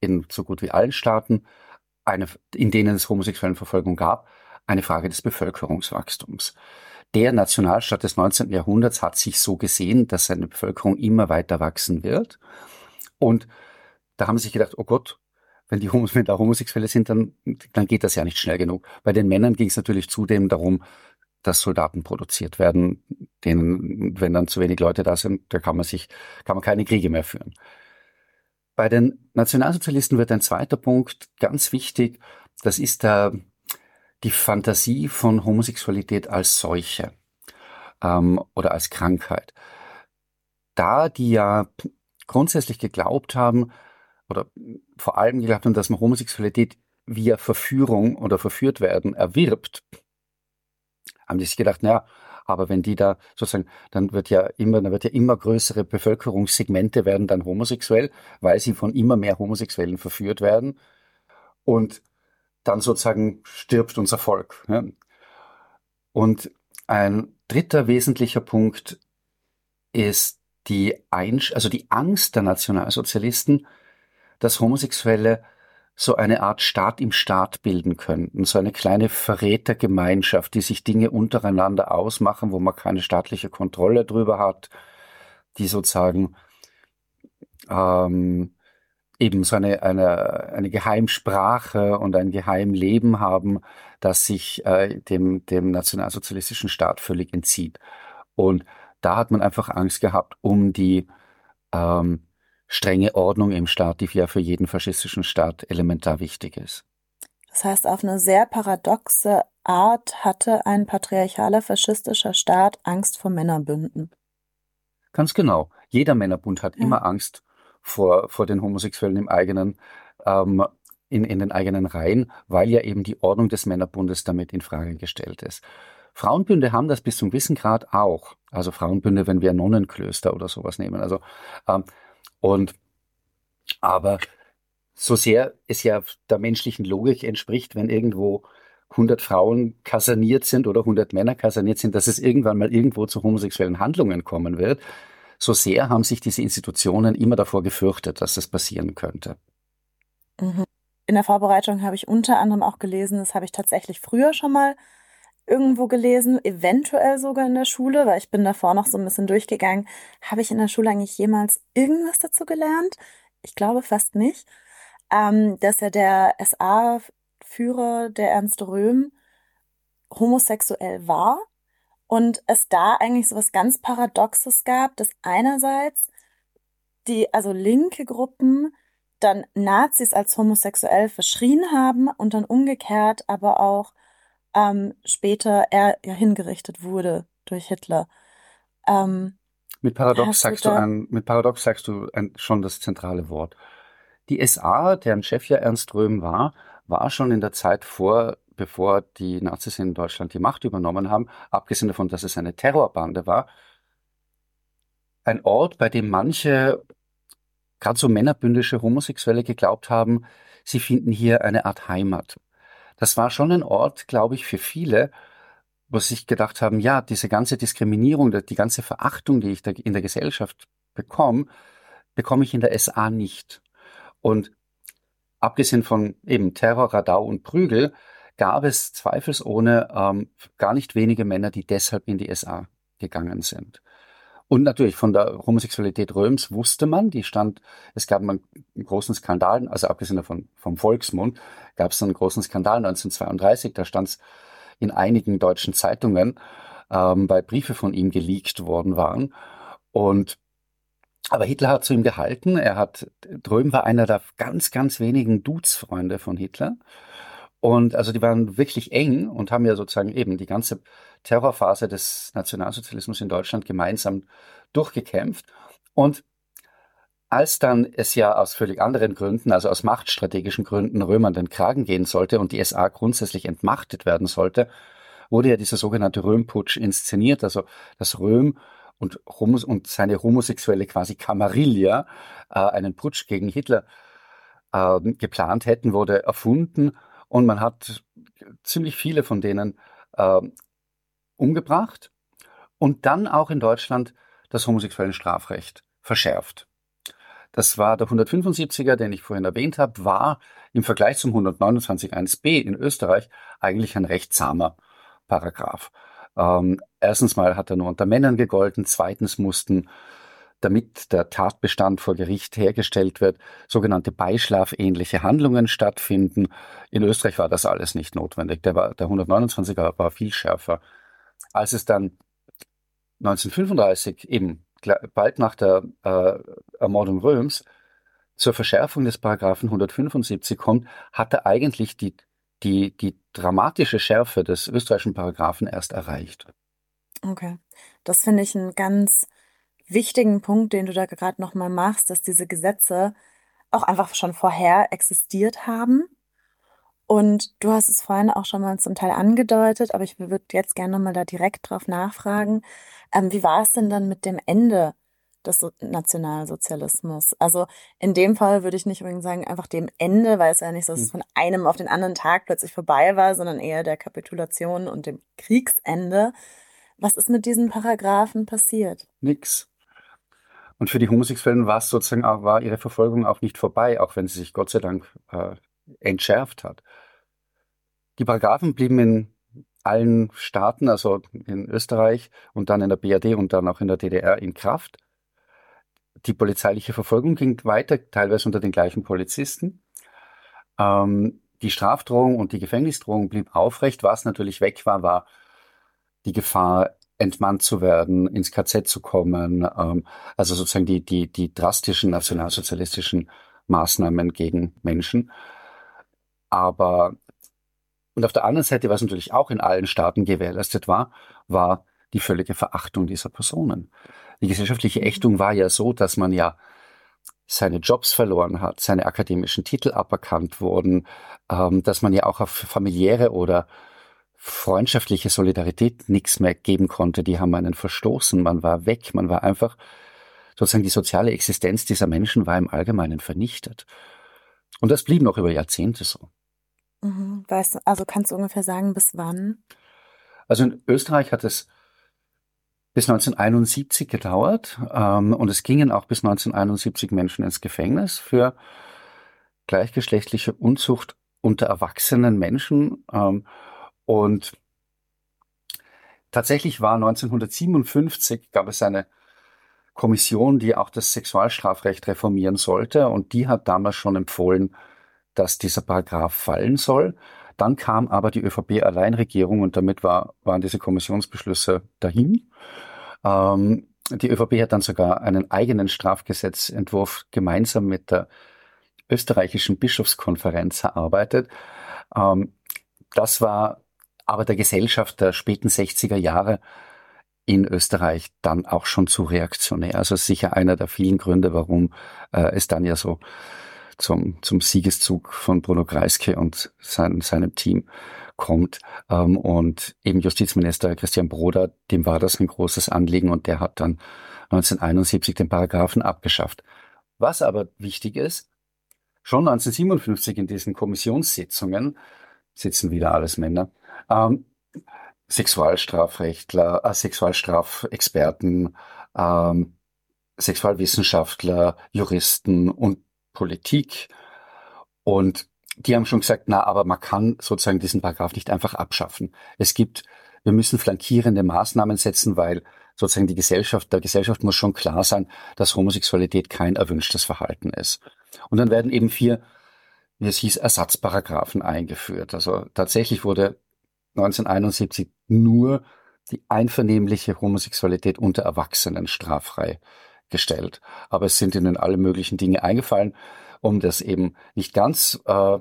in so gut wie allen Staaten, eine, in denen es homosexuellen Verfolgung gab, eine Frage des Bevölkerungswachstums. Der Nationalstaat des 19. Jahrhunderts hat sich so gesehen, dass seine Bevölkerung immer weiter wachsen wird. Und da haben sie sich gedacht, oh Gott, wenn, die wenn da Homosexuelle sind, dann, dann geht das ja nicht schnell genug. Bei den Männern ging es natürlich zudem darum, dass Soldaten produziert werden, denen, wenn dann zu wenig Leute da sind, da kann man sich, kann man keine Kriege mehr führen. Bei den Nationalsozialisten wird ein zweiter Punkt ganz wichtig. Das ist der, die Fantasie von Homosexualität als Seuche ähm, oder als Krankheit. Da die ja grundsätzlich geglaubt haben, oder vor allem geglaubt haben, dass man Homosexualität via Verführung oder verführt werden erwirbt, haben die sich gedacht, naja, aber wenn die da sozusagen, dann wird ja immer, dann wird ja immer größere Bevölkerungssegmente werden dann homosexuell, weil sie von immer mehr Homosexuellen verführt werden. Und dann sozusagen stirbt unser Volk. Ja. Und ein dritter wesentlicher Punkt ist die Einsch also die Angst der Nationalsozialisten, dass Homosexuelle so eine Art Staat im Staat bilden könnten, so eine kleine Verrätergemeinschaft, die sich Dinge untereinander ausmachen, wo man keine staatliche Kontrolle drüber hat, die sozusagen ähm, eben so eine, eine, eine Geheimsprache und ein Geheimleben haben, das sich äh, dem, dem nationalsozialistischen Staat völlig entzieht. Und da hat man einfach Angst gehabt um die ähm, strenge Ordnung im Staat, die ja für jeden faschistischen Staat elementar wichtig ist. Das heißt, auf eine sehr paradoxe Art hatte ein patriarchaler faschistischer Staat Angst vor Männerbünden. Ganz genau. Jeder Männerbund hat ja. immer Angst vor, vor den Homosexuellen im eigenen, ähm, in, in den eigenen Reihen, weil ja eben die Ordnung des Männerbundes damit in Frage gestellt ist. Frauenbünde haben das bis zum gewissen Grad auch. Also Frauenbünde, wenn wir Nonnenklöster oder sowas nehmen. Also ähm, und aber so sehr es ja der menschlichen Logik entspricht, wenn irgendwo 100 Frauen kaserniert sind oder 100 Männer kaserniert sind, dass es irgendwann mal irgendwo zu homosexuellen Handlungen kommen wird, so sehr haben sich diese Institutionen immer davor gefürchtet, dass das passieren könnte. Mhm. In der Vorbereitung habe ich unter anderem auch gelesen, das habe ich tatsächlich früher schon mal irgendwo gelesen, eventuell sogar in der Schule, weil ich bin davor noch so ein bisschen durchgegangen. Habe ich in der Schule eigentlich jemals irgendwas dazu gelernt? Ich glaube fast nicht. Ähm, dass ja der SA-Führer, der Ernst Röhm, homosexuell war und es da eigentlich so was ganz Paradoxes gab, dass einerseits die, also linke Gruppen dann Nazis als homosexuell verschrien haben und dann umgekehrt aber auch ähm, später er ja hingerichtet wurde durch Hitler. Ähm, mit Paradox sagst du, ein, mit Paradox sagst du ein, schon das zentrale Wort. Die SA, deren Chef ja Ernst Röhm war, war schon in der Zeit vor bevor die Nazis in Deutschland die Macht übernommen haben, abgesehen davon, dass es eine Terrorbande war, ein Ort, bei dem manche, gerade so männerbündische Homosexuelle geglaubt haben, sie finden hier eine Art Heimat. Das war schon ein Ort, glaube ich, für viele, wo sie sich gedacht haben, ja, diese ganze Diskriminierung, die ganze Verachtung, die ich in der Gesellschaft bekomme, bekomme ich in der SA nicht. Und abgesehen von eben Terror, Radau und Prügel, gab es zweifelsohne ähm, gar nicht wenige Männer, die deshalb in die SA gegangen sind. Und natürlich von der Homosexualität Röms wusste man, die stand, es gab einen großen Skandal, also abgesehen davon vom Volksmund, gab es einen großen Skandal 1932, da stand es in einigen deutschen Zeitungen, ähm, weil Briefe von ihm geleakt worden waren. Und aber Hitler hat zu ihm gehalten. Er hat, Dröm war einer der ganz, ganz wenigen Dudesfreunde von Hitler. Und also die waren wirklich eng und haben ja sozusagen eben die ganze Terrorphase des Nationalsozialismus in Deutschland gemeinsam durchgekämpft. Und als dann es ja aus völlig anderen Gründen, also aus machtstrategischen Gründen, Römern den Kragen gehen sollte und die SA grundsätzlich entmachtet werden sollte, wurde ja dieser sogenannte Römputsch inszeniert, also das Röhm und, Homos und seine homosexuelle quasi Kamarilla äh, einen Putsch gegen Hitler äh, geplant hätten, wurde erfunden und man hat ziemlich viele von denen äh, umgebracht und dann auch in Deutschland das homosexuelle Strafrecht verschärft. Das war der 175er, den ich vorhin erwähnt habe, war im Vergleich zum 129.1b in Österreich eigentlich ein recht zahmer Paragraph. Ähm, erstens mal hat er nur unter Männern gegolten, zweitens mussten damit der Tatbestand vor Gericht hergestellt wird, sogenannte beischlafähnliche Handlungen stattfinden. In Österreich war das alles nicht notwendig. Der, war, der 129er war viel schärfer. Als es dann 1935, eben bald nach der äh, Ermordung Röms, zur Verschärfung des Paragraphen 175 kommt, hat er eigentlich die, die, die dramatische Schärfe des österreichischen Paragraphen erst erreicht. Okay. Das finde ich einen ganz wichtigen Punkt, den du da gerade nochmal machst, dass diese Gesetze auch einfach schon vorher existiert haben. Und du hast es vorhin auch schon mal zum Teil angedeutet, aber ich würde jetzt gerne nochmal da direkt drauf nachfragen. Ähm, wie war es denn dann mit dem Ende des Nationalsozialismus? Also in dem Fall würde ich nicht unbedingt sagen, einfach dem Ende, weil es ja nicht so, dass es hm. von einem auf den anderen Tag plötzlich vorbei war, sondern eher der Kapitulation und dem Kriegsende. Was ist mit diesen Paragraphen passiert? Nix. Und für die Homosexuellen war es sozusagen auch, war ihre Verfolgung auch nicht vorbei, auch wenn sie sich Gott sei Dank äh, entschärft hat. Die Paragraphen blieben in allen Staaten, also in Österreich und dann in der BRD und dann auch in der DDR in Kraft. Die polizeiliche Verfolgung ging weiter, teilweise unter den gleichen Polizisten. Ähm, die Strafdrohung und die Gefängnisdrohung blieb aufrecht. Was natürlich weg war, war die Gefahr, entmannt zu werden, ins KZ zu kommen, ähm, also sozusagen die, die, die drastischen nationalsozialistischen Maßnahmen gegen Menschen. Aber und auf der anderen Seite, was natürlich auch in allen Staaten gewährleistet war, war die völlige Verachtung dieser Personen. Die gesellschaftliche Ächtung war ja so, dass man ja seine Jobs verloren hat, seine akademischen Titel aberkannt wurden, ähm, dass man ja auch auf familiäre oder freundschaftliche Solidarität nichts mehr geben konnte. Die haben einen verstoßen, man war weg, man war einfach sozusagen die soziale Existenz dieser Menschen war im Allgemeinen vernichtet. Und das blieb noch über Jahrzehnte so. Mhm. Weißt du, also kannst du ungefähr sagen, bis wann? Also in Österreich hat es bis 1971 gedauert ähm, und es gingen auch bis 1971 Menschen ins Gefängnis für gleichgeschlechtliche Unzucht unter erwachsenen Menschen. Ähm, und tatsächlich war 1957, gab es eine Kommission, die auch das Sexualstrafrecht reformieren sollte. Und die hat damals schon empfohlen, dass dieser Paragraph fallen soll. Dann kam aber die ÖVP-Alleinregierung und damit war, waren diese Kommissionsbeschlüsse dahin. Ähm, die ÖVP hat dann sogar einen eigenen Strafgesetzentwurf gemeinsam mit der österreichischen Bischofskonferenz erarbeitet. Ähm, das war aber der Gesellschaft der späten 60er Jahre in Österreich dann auch schon zu reaktionär. Also sicher einer der vielen Gründe, warum äh, es dann ja so zum, zum Siegeszug von Bruno Kreisky und sein, seinem Team kommt. Ähm, und eben Justizminister Christian Broder, dem war das ein großes Anliegen und der hat dann 1971 den Paragraphen abgeschafft. Was aber wichtig ist, schon 1957 in diesen Kommissionssitzungen sitzen wieder alles Männer, ähm, Sexualstrafrechtler, äh, Sexualstrafexperten, ähm, Sexualwissenschaftler, Juristen und Politik. Und die haben schon gesagt, na, aber man kann sozusagen diesen Paragraph nicht einfach abschaffen. Es gibt, wir müssen flankierende Maßnahmen setzen, weil sozusagen die Gesellschaft, der Gesellschaft muss schon klar sein, dass Homosexualität kein erwünschtes Verhalten ist. Und dann werden eben vier, wie es hieß, Ersatzparagraphen eingeführt. Also tatsächlich wurde 1971 nur die einvernehmliche Homosexualität unter Erwachsenen straffrei gestellt. Aber es sind ihnen alle möglichen Dinge eingefallen, um das eben nicht ganz äh,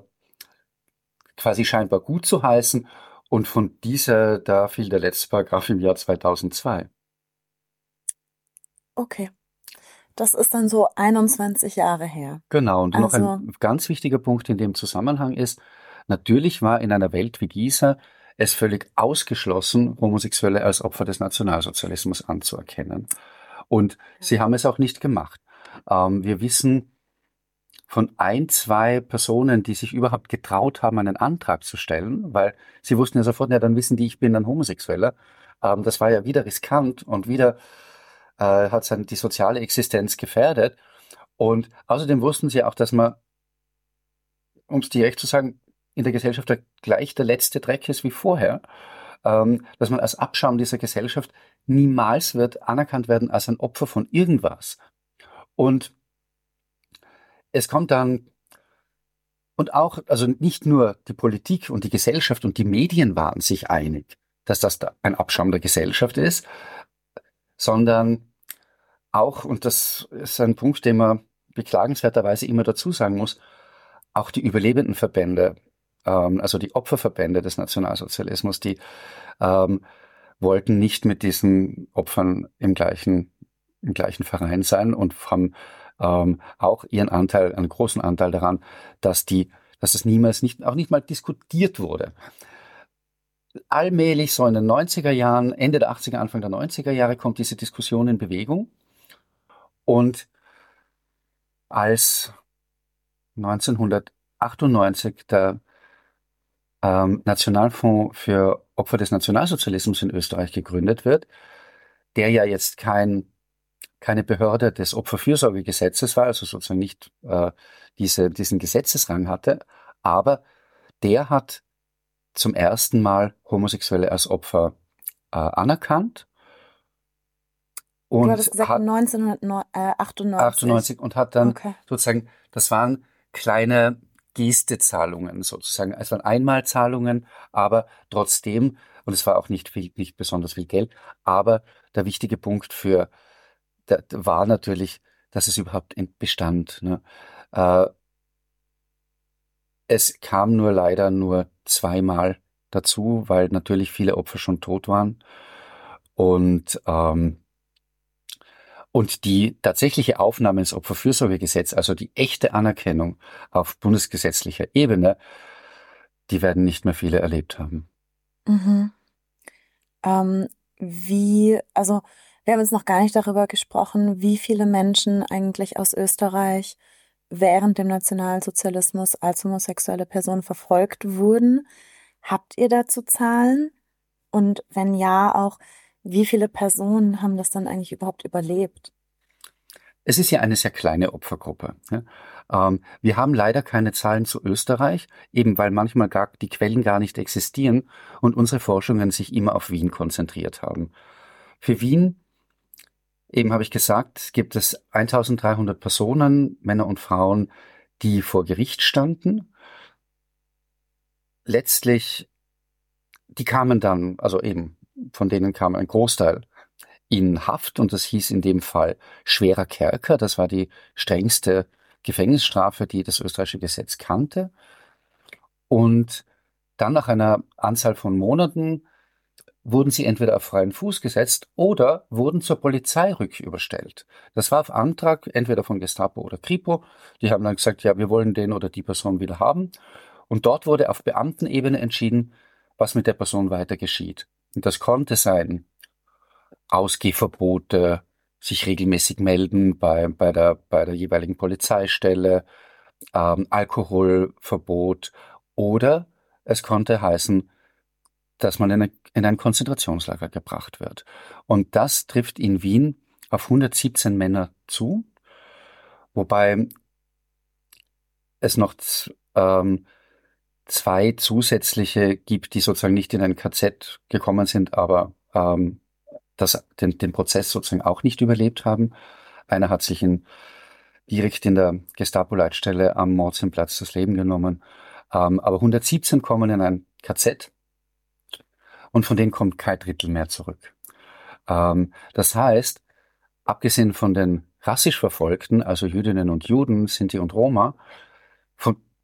quasi scheinbar gut zu heißen. Und von dieser, da fiel der letzte Paragraph im Jahr 2002. Okay. Das ist dann so 21 Jahre her. Genau. Und also, noch ein also ganz wichtiger Punkt in dem Zusammenhang ist, natürlich war in einer Welt wie dieser es völlig ausgeschlossen, Homosexuelle als Opfer des Nationalsozialismus anzuerkennen. Und sie haben es auch nicht gemacht. Ähm, wir wissen von ein, zwei Personen, die sich überhaupt getraut haben, einen Antrag zu stellen, weil sie wussten ja sofort, ja, dann wissen die, ich bin ein Homosexueller. Ähm, das war ja wieder riskant und wieder äh, hat dann die soziale Existenz gefährdet. Und außerdem wussten sie auch, dass man, um es direkt zu sagen, in der Gesellschaft gleich der letzte Dreck ist wie vorher, ähm, dass man als Abschaum dieser Gesellschaft niemals wird anerkannt werden als ein Opfer von irgendwas. Und es kommt dann, und auch, also nicht nur die Politik und die Gesellschaft und die Medien waren sich einig, dass das ein Abschaum der Gesellschaft ist, sondern auch, und das ist ein Punkt, den man beklagenswerterweise immer dazu sagen muss, auch die Überlebendenverbände, ähm, also die Opferverbände des Nationalsozialismus, die ähm, wollten nicht mit diesen Opfern im gleichen, im gleichen Verein sein und haben ähm, auch ihren Anteil, einen großen Anteil daran, dass die, dass es niemals nicht, auch nicht mal diskutiert wurde. Allmählich, so in den 90er Jahren, Ende der 80er, Anfang der 90er Jahre, kommt diese Diskussion in Bewegung. Und als 1998 der ähm, Nationalfonds für Opfer des Nationalsozialismus in Österreich gegründet wird, der ja jetzt kein, keine Behörde des Opferfürsorgegesetzes war, also sozusagen nicht äh, diese, diesen Gesetzesrang hatte, aber der hat zum ersten Mal Homosexuelle als Opfer äh, anerkannt. Und du hattest gesagt hat, 1998. 98 und hat dann okay. sozusagen, das waren kleine Gestezahlungen sozusagen. Es waren Einmalzahlungen, aber trotzdem, und es war auch nicht viel, nicht besonders viel Geld, aber der wichtige Punkt für, der, war natürlich, dass es überhaupt bestand. Ne? Äh, es kam nur leider nur zweimal dazu, weil natürlich viele Opfer schon tot waren. Und ähm, und die tatsächliche Aufnahme ins Opferfürsorgegesetz, also die echte Anerkennung auf bundesgesetzlicher Ebene, die werden nicht mehr viele erlebt haben. Mhm. Ähm, wie, also wir haben jetzt noch gar nicht darüber gesprochen, wie viele Menschen eigentlich aus Österreich während dem Nationalsozialismus als homosexuelle Personen verfolgt wurden. Habt ihr dazu Zahlen? Und wenn ja, auch wie viele Personen haben das dann eigentlich überhaupt überlebt? Es ist ja eine sehr kleine Opfergruppe. Ähm, wir haben leider keine Zahlen zu Österreich, eben weil manchmal gar die Quellen gar nicht existieren und unsere Forschungen sich immer auf Wien konzentriert haben. Für Wien, eben habe ich gesagt, gibt es 1300 Personen, Männer und Frauen, die vor Gericht standen. Letztlich, die kamen dann, also eben von denen kam ein Großteil in Haft und das hieß in dem Fall schwerer Kerker. Das war die strengste Gefängnisstrafe, die das österreichische Gesetz kannte. Und dann nach einer Anzahl von Monaten wurden sie entweder auf freien Fuß gesetzt oder wurden zur Polizei rücküberstellt. Das war auf Antrag entweder von Gestapo oder Kripo. Die haben dann gesagt, ja, wir wollen den oder die Person wieder haben. Und dort wurde auf Beamtenebene entschieden, was mit der Person weiter geschieht. Und das konnte sein Ausgehverbote, sich regelmäßig melden bei, bei, der, bei der jeweiligen Polizeistelle, ähm, Alkoholverbot oder es konnte heißen, dass man in, eine, in ein Konzentrationslager gebracht wird. Und das trifft in Wien auf 117 Männer zu, wobei es noch ähm, zwei zusätzliche gibt, die sozusagen nicht in ein KZ gekommen sind, aber ähm, das, den, den Prozess sozusagen auch nicht überlebt haben. Einer hat sich in, direkt in der Gestapo-Leitstelle am Mordsinnplatz das Leben genommen. Ähm, aber 117 kommen in ein KZ und von denen kommt kein Drittel mehr zurück. Ähm, das heißt, abgesehen von den rassisch Verfolgten, also Jüdinnen und Juden, Sinti und Roma,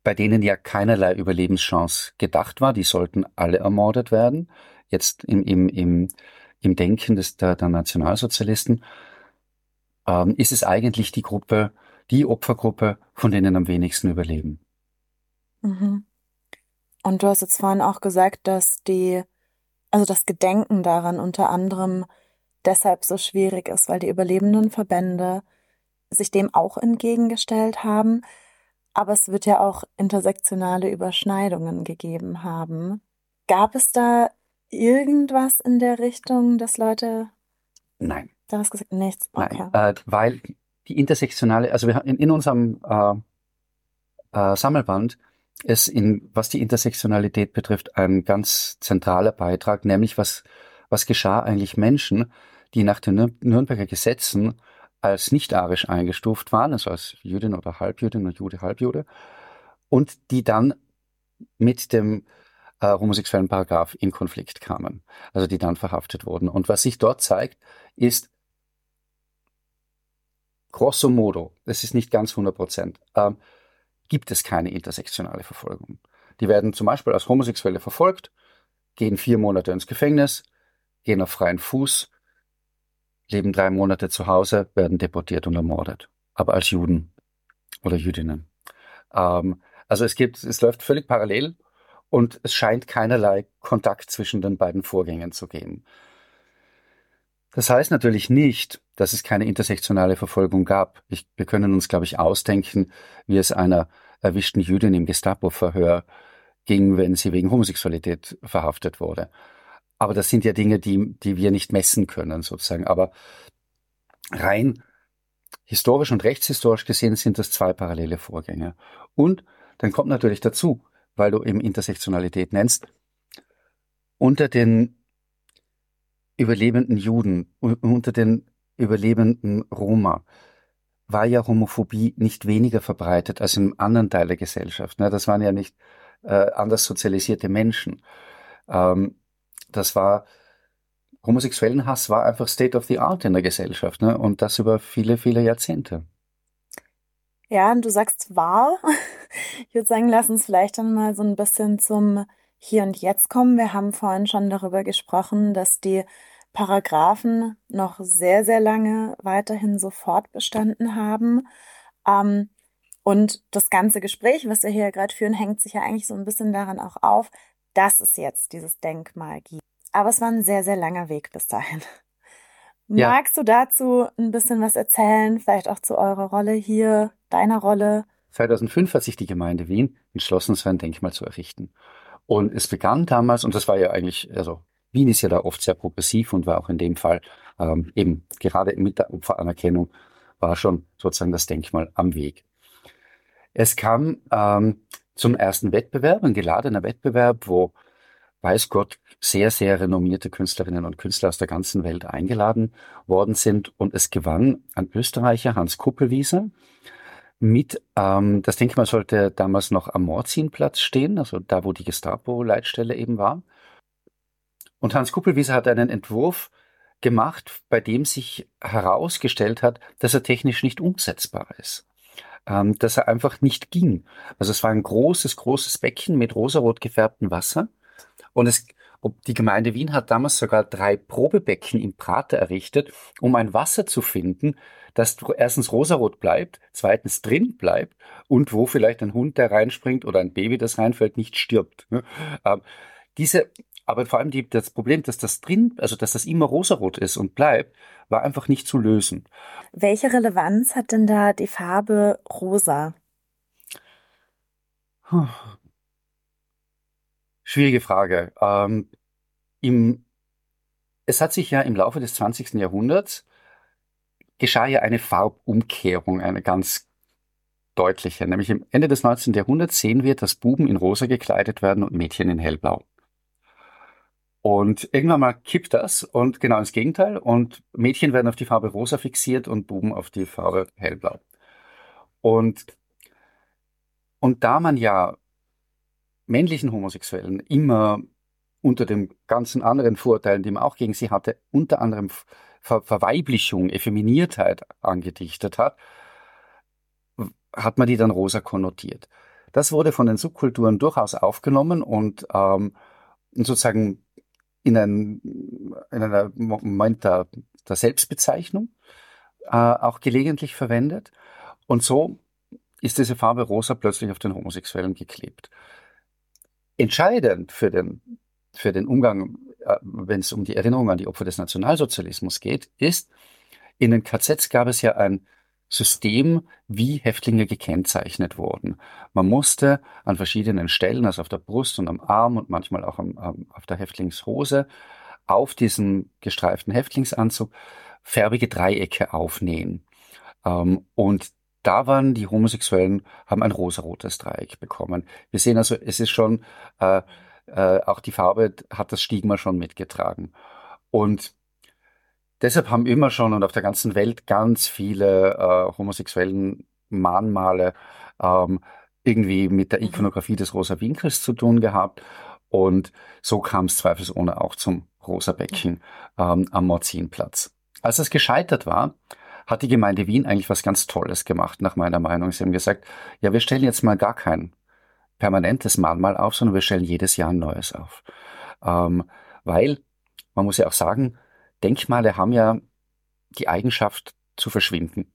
bei denen ja keinerlei Überlebenschance gedacht war, die sollten alle ermordet werden, jetzt im, im, im, im Denken des, der, der Nationalsozialisten, ähm, ist es eigentlich die Gruppe, die Opfergruppe, von denen am wenigsten überleben. Mhm. Und du hast jetzt vorhin auch gesagt, dass die, also das Gedenken daran unter anderem deshalb so schwierig ist, weil die überlebenden Verbände sich dem auch entgegengestellt haben. Aber es wird ja auch intersektionale Überschneidungen gegeben haben. Gab es da irgendwas in der Richtung, dass Leute. Nein. Da hast gesagt, nichts. Okay. Nein, äh, weil die intersektionale, also wir in, in unserem äh, äh, Sammelband ist in, was die Intersektionalität betrifft, ein ganz zentraler Beitrag, nämlich was, was geschah eigentlich Menschen, die nach den Nürnberger Gesetzen als nicht-arisch eingestuft waren, also als Jüdin oder Halbjüdin oder Jude, Halbjude, und die dann mit dem äh, homosexuellen Paragraph in Konflikt kamen, also die dann verhaftet wurden. Und was sich dort zeigt, ist grosso modo, das ist nicht ganz 100 Prozent, äh, gibt es keine intersektionale Verfolgung. Die werden zum Beispiel als Homosexuelle verfolgt, gehen vier Monate ins Gefängnis, gehen auf freien Fuß, leben drei Monate zu Hause, werden deportiert und ermordet. Aber als Juden oder Jüdinnen. Ähm, also es gibt, es läuft völlig parallel und es scheint keinerlei Kontakt zwischen den beiden Vorgängen zu geben. Das heißt natürlich nicht, dass es keine intersektionale Verfolgung gab. Ich, wir können uns, glaube ich, ausdenken, wie es einer erwischten Jüdin im Gestapo-Verhör ging, wenn sie wegen Homosexualität verhaftet wurde. Aber das sind ja Dinge, die, die wir nicht messen können, sozusagen. Aber rein historisch und rechtshistorisch gesehen sind das zwei parallele Vorgänge. Und dann kommt natürlich dazu, weil du eben Intersektionalität nennst, unter den überlebenden Juden, unter den überlebenden Roma, war ja Homophobie nicht weniger verbreitet als im anderen Teil der Gesellschaft. Ne? Das waren ja nicht äh, anders sozialisierte Menschen. Ähm, das war homosexuellen Hass war einfach State of the Art in der Gesellschaft ne? und das über viele, viele Jahrzehnte. Ja, und du sagst wahr. Ich würde sagen, lass uns vielleicht dann mal so ein bisschen zum Hier und Jetzt kommen. Wir haben vorhin schon darüber gesprochen, dass die Paragraphen noch sehr, sehr lange weiterhin so fortbestanden haben. Ähm, und das ganze Gespräch, was wir hier gerade führen, hängt sich ja eigentlich so ein bisschen daran auch auf, dass es jetzt dieses Denkmal gibt. Aber es war ein sehr, sehr langer Weg bis dahin. Ja. Magst du dazu ein bisschen was erzählen, vielleicht auch zu eurer Rolle hier, deiner Rolle? 2005 hat sich die Gemeinde Wien entschlossen, so ein Denkmal zu errichten. Und es begann damals, und das war ja eigentlich, also Wien ist ja da oft sehr progressiv und war auch in dem Fall ähm, eben gerade mit der Opferanerkennung war schon sozusagen das Denkmal am Weg. Es kam ähm, zum ersten Wettbewerb, ein geladener Wettbewerb, wo weiß Gott, sehr, sehr renommierte Künstlerinnen und Künstler aus der ganzen Welt eingeladen worden sind. Und es gewann ein Österreicher, Hans Kuppelwieser, mit, ähm, das Denkmal sollte damals noch am Mordzienplatz stehen, also da, wo die Gestapo-Leitstelle eben war. Und Hans Kuppelwieser hat einen Entwurf gemacht, bei dem sich herausgestellt hat, dass er technisch nicht umsetzbar ist ähm, dass er einfach nicht ging. Also es war ein großes, großes Becken mit rosarot gefärbtem Wasser. Und es, die Gemeinde Wien hat damals sogar drei Probebecken im Prater errichtet, um ein Wasser zu finden, das erstens rosarot bleibt, zweitens drin bleibt und wo vielleicht ein Hund, der reinspringt oder ein Baby, das reinfällt, nicht stirbt. Ähm, diese, aber vor allem die, das Problem, dass das drin, also dass das immer rosarot ist und bleibt, war einfach nicht zu lösen. Welche Relevanz hat denn da die Farbe rosa? Schwierige Frage. Ähm, im, es hat sich ja im Laufe des 20. Jahrhunderts geschah ja eine Farbumkehrung, eine ganz deutliche. Nämlich im Ende des 19. Jahrhunderts sehen wir, dass Buben in rosa gekleidet werden und Mädchen in hellblau. Und irgendwann mal kippt das und genau ins Gegenteil. Und Mädchen werden auf die Farbe rosa fixiert und Buben auf die Farbe hellblau. Und, und da man ja männlichen Homosexuellen immer unter den ganzen anderen Vorurteilen, die man auch gegen sie hatte, unter anderem Ver Verweiblichung, Effeminiertheit angedichtet hat, hat man die dann rosa konnotiert. Das wurde von den Subkulturen durchaus aufgenommen und ähm, sozusagen in, ein, in einem Moment der, der Selbstbezeichnung äh, auch gelegentlich verwendet. Und so ist diese Farbe rosa plötzlich auf den Homosexuellen geklebt. Entscheidend für den, für den Umgang, äh, wenn es um die Erinnerung an die Opfer des Nationalsozialismus geht, ist, in den KZs gab es ja ein System, wie Häftlinge gekennzeichnet wurden. Man musste an verschiedenen Stellen, also auf der Brust und am Arm und manchmal auch am, am, auf der Häftlingshose, auf diesen gestreiften Häftlingsanzug färbige Dreiecke aufnähen. Ähm, und da waren die Homosexuellen, haben ein rosarotes Dreieck bekommen. Wir sehen also, es ist schon, äh, äh, auch die Farbe hat das Stigma schon mitgetragen. Und deshalb haben immer schon und auf der ganzen Welt ganz viele äh, homosexuellen Mahnmale ähm, irgendwie mit der mhm. Ikonografie des Rosa Winkels zu tun gehabt. Und so kam es zweifelsohne auch zum Rosa Becken ähm, am Morzinplatz. Als es gescheitert war, hat die Gemeinde Wien eigentlich was ganz Tolles gemacht, nach meiner Meinung. Sie haben gesagt, ja, wir stellen jetzt mal gar kein permanentes Mahnmal auf, sondern wir stellen jedes Jahr ein neues auf. Ähm, weil, man muss ja auch sagen, Denkmale haben ja die Eigenschaft zu verschwinden.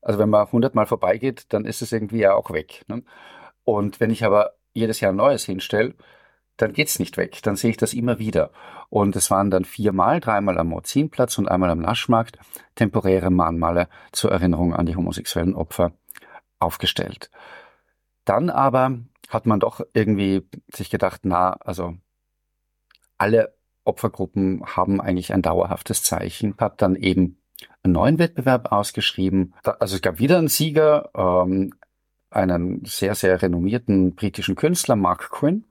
Also wenn man hundertmal vorbeigeht, dann ist es irgendwie ja auch weg. Ne? Und wenn ich aber jedes Jahr ein neues hinstelle, dann geht's nicht weg. Dann sehe ich das immer wieder. Und es waren dann viermal, dreimal am Morzinplatz und einmal am Naschmarkt temporäre Mahnmale zur Erinnerung an die homosexuellen Opfer aufgestellt. Dann aber hat man doch irgendwie sich gedacht, na, also alle Opfergruppen haben eigentlich ein dauerhaftes Zeichen, hat dann eben einen neuen Wettbewerb ausgeschrieben. Also es gab wieder einen Sieger, ähm, einen sehr, sehr renommierten britischen Künstler, Mark Quinn,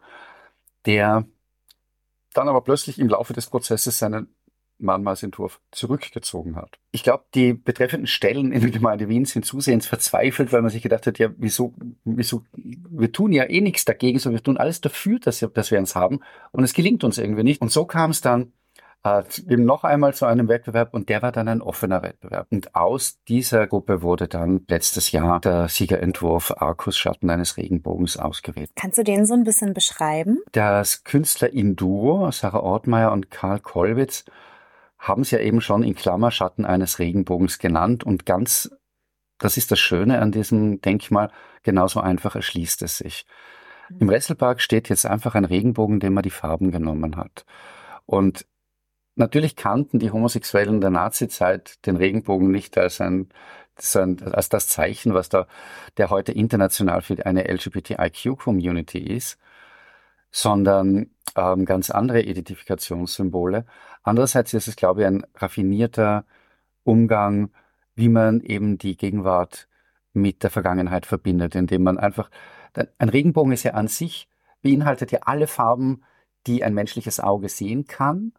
der dann aber plötzlich im Laufe des Prozesses seinen Mahnmalsentwurf zurückgezogen hat. Ich glaube, die betreffenden Stellen in der Gemeinde Wien sind zusehends verzweifelt, weil man sich gedacht hat, ja, wieso, wieso, wir tun ja eh nichts dagegen, sondern wir tun alles dafür, dass, dass wir uns haben und es gelingt uns irgendwie nicht. Und so kam es dann äh, eben noch einmal zu einem Wettbewerb und der war dann ein offener Wettbewerb. Und aus dieser Gruppe wurde dann letztes Jahr der Siegerentwurf Arcus Schatten eines Regenbogens ausgewählt. Kannst du den so ein bisschen beschreiben? Das Künstler Induro, Sarah Ortmeier und Karl Kollwitz haben es ja eben schon in Klammerschatten eines Regenbogens genannt und ganz, das ist das Schöne an diesem Denkmal, genauso einfach erschließt es sich. Mhm. Im Resselpark steht jetzt einfach ein Regenbogen, dem man die Farben genommen hat. Und natürlich kannten die Homosexuellen der Nazizeit den Regenbogen nicht als ein, als das Zeichen, was da, der heute international für eine LGBTIQ-Community ist, sondern ähm, ganz andere Identifikationssymbole. Andererseits ist es, glaube ich, ein raffinierter Umgang, wie man eben die Gegenwart mit der Vergangenheit verbindet, indem man einfach, ein Regenbogen ist ja an sich, beinhaltet ja alle Farben, die ein menschliches Auge sehen kann.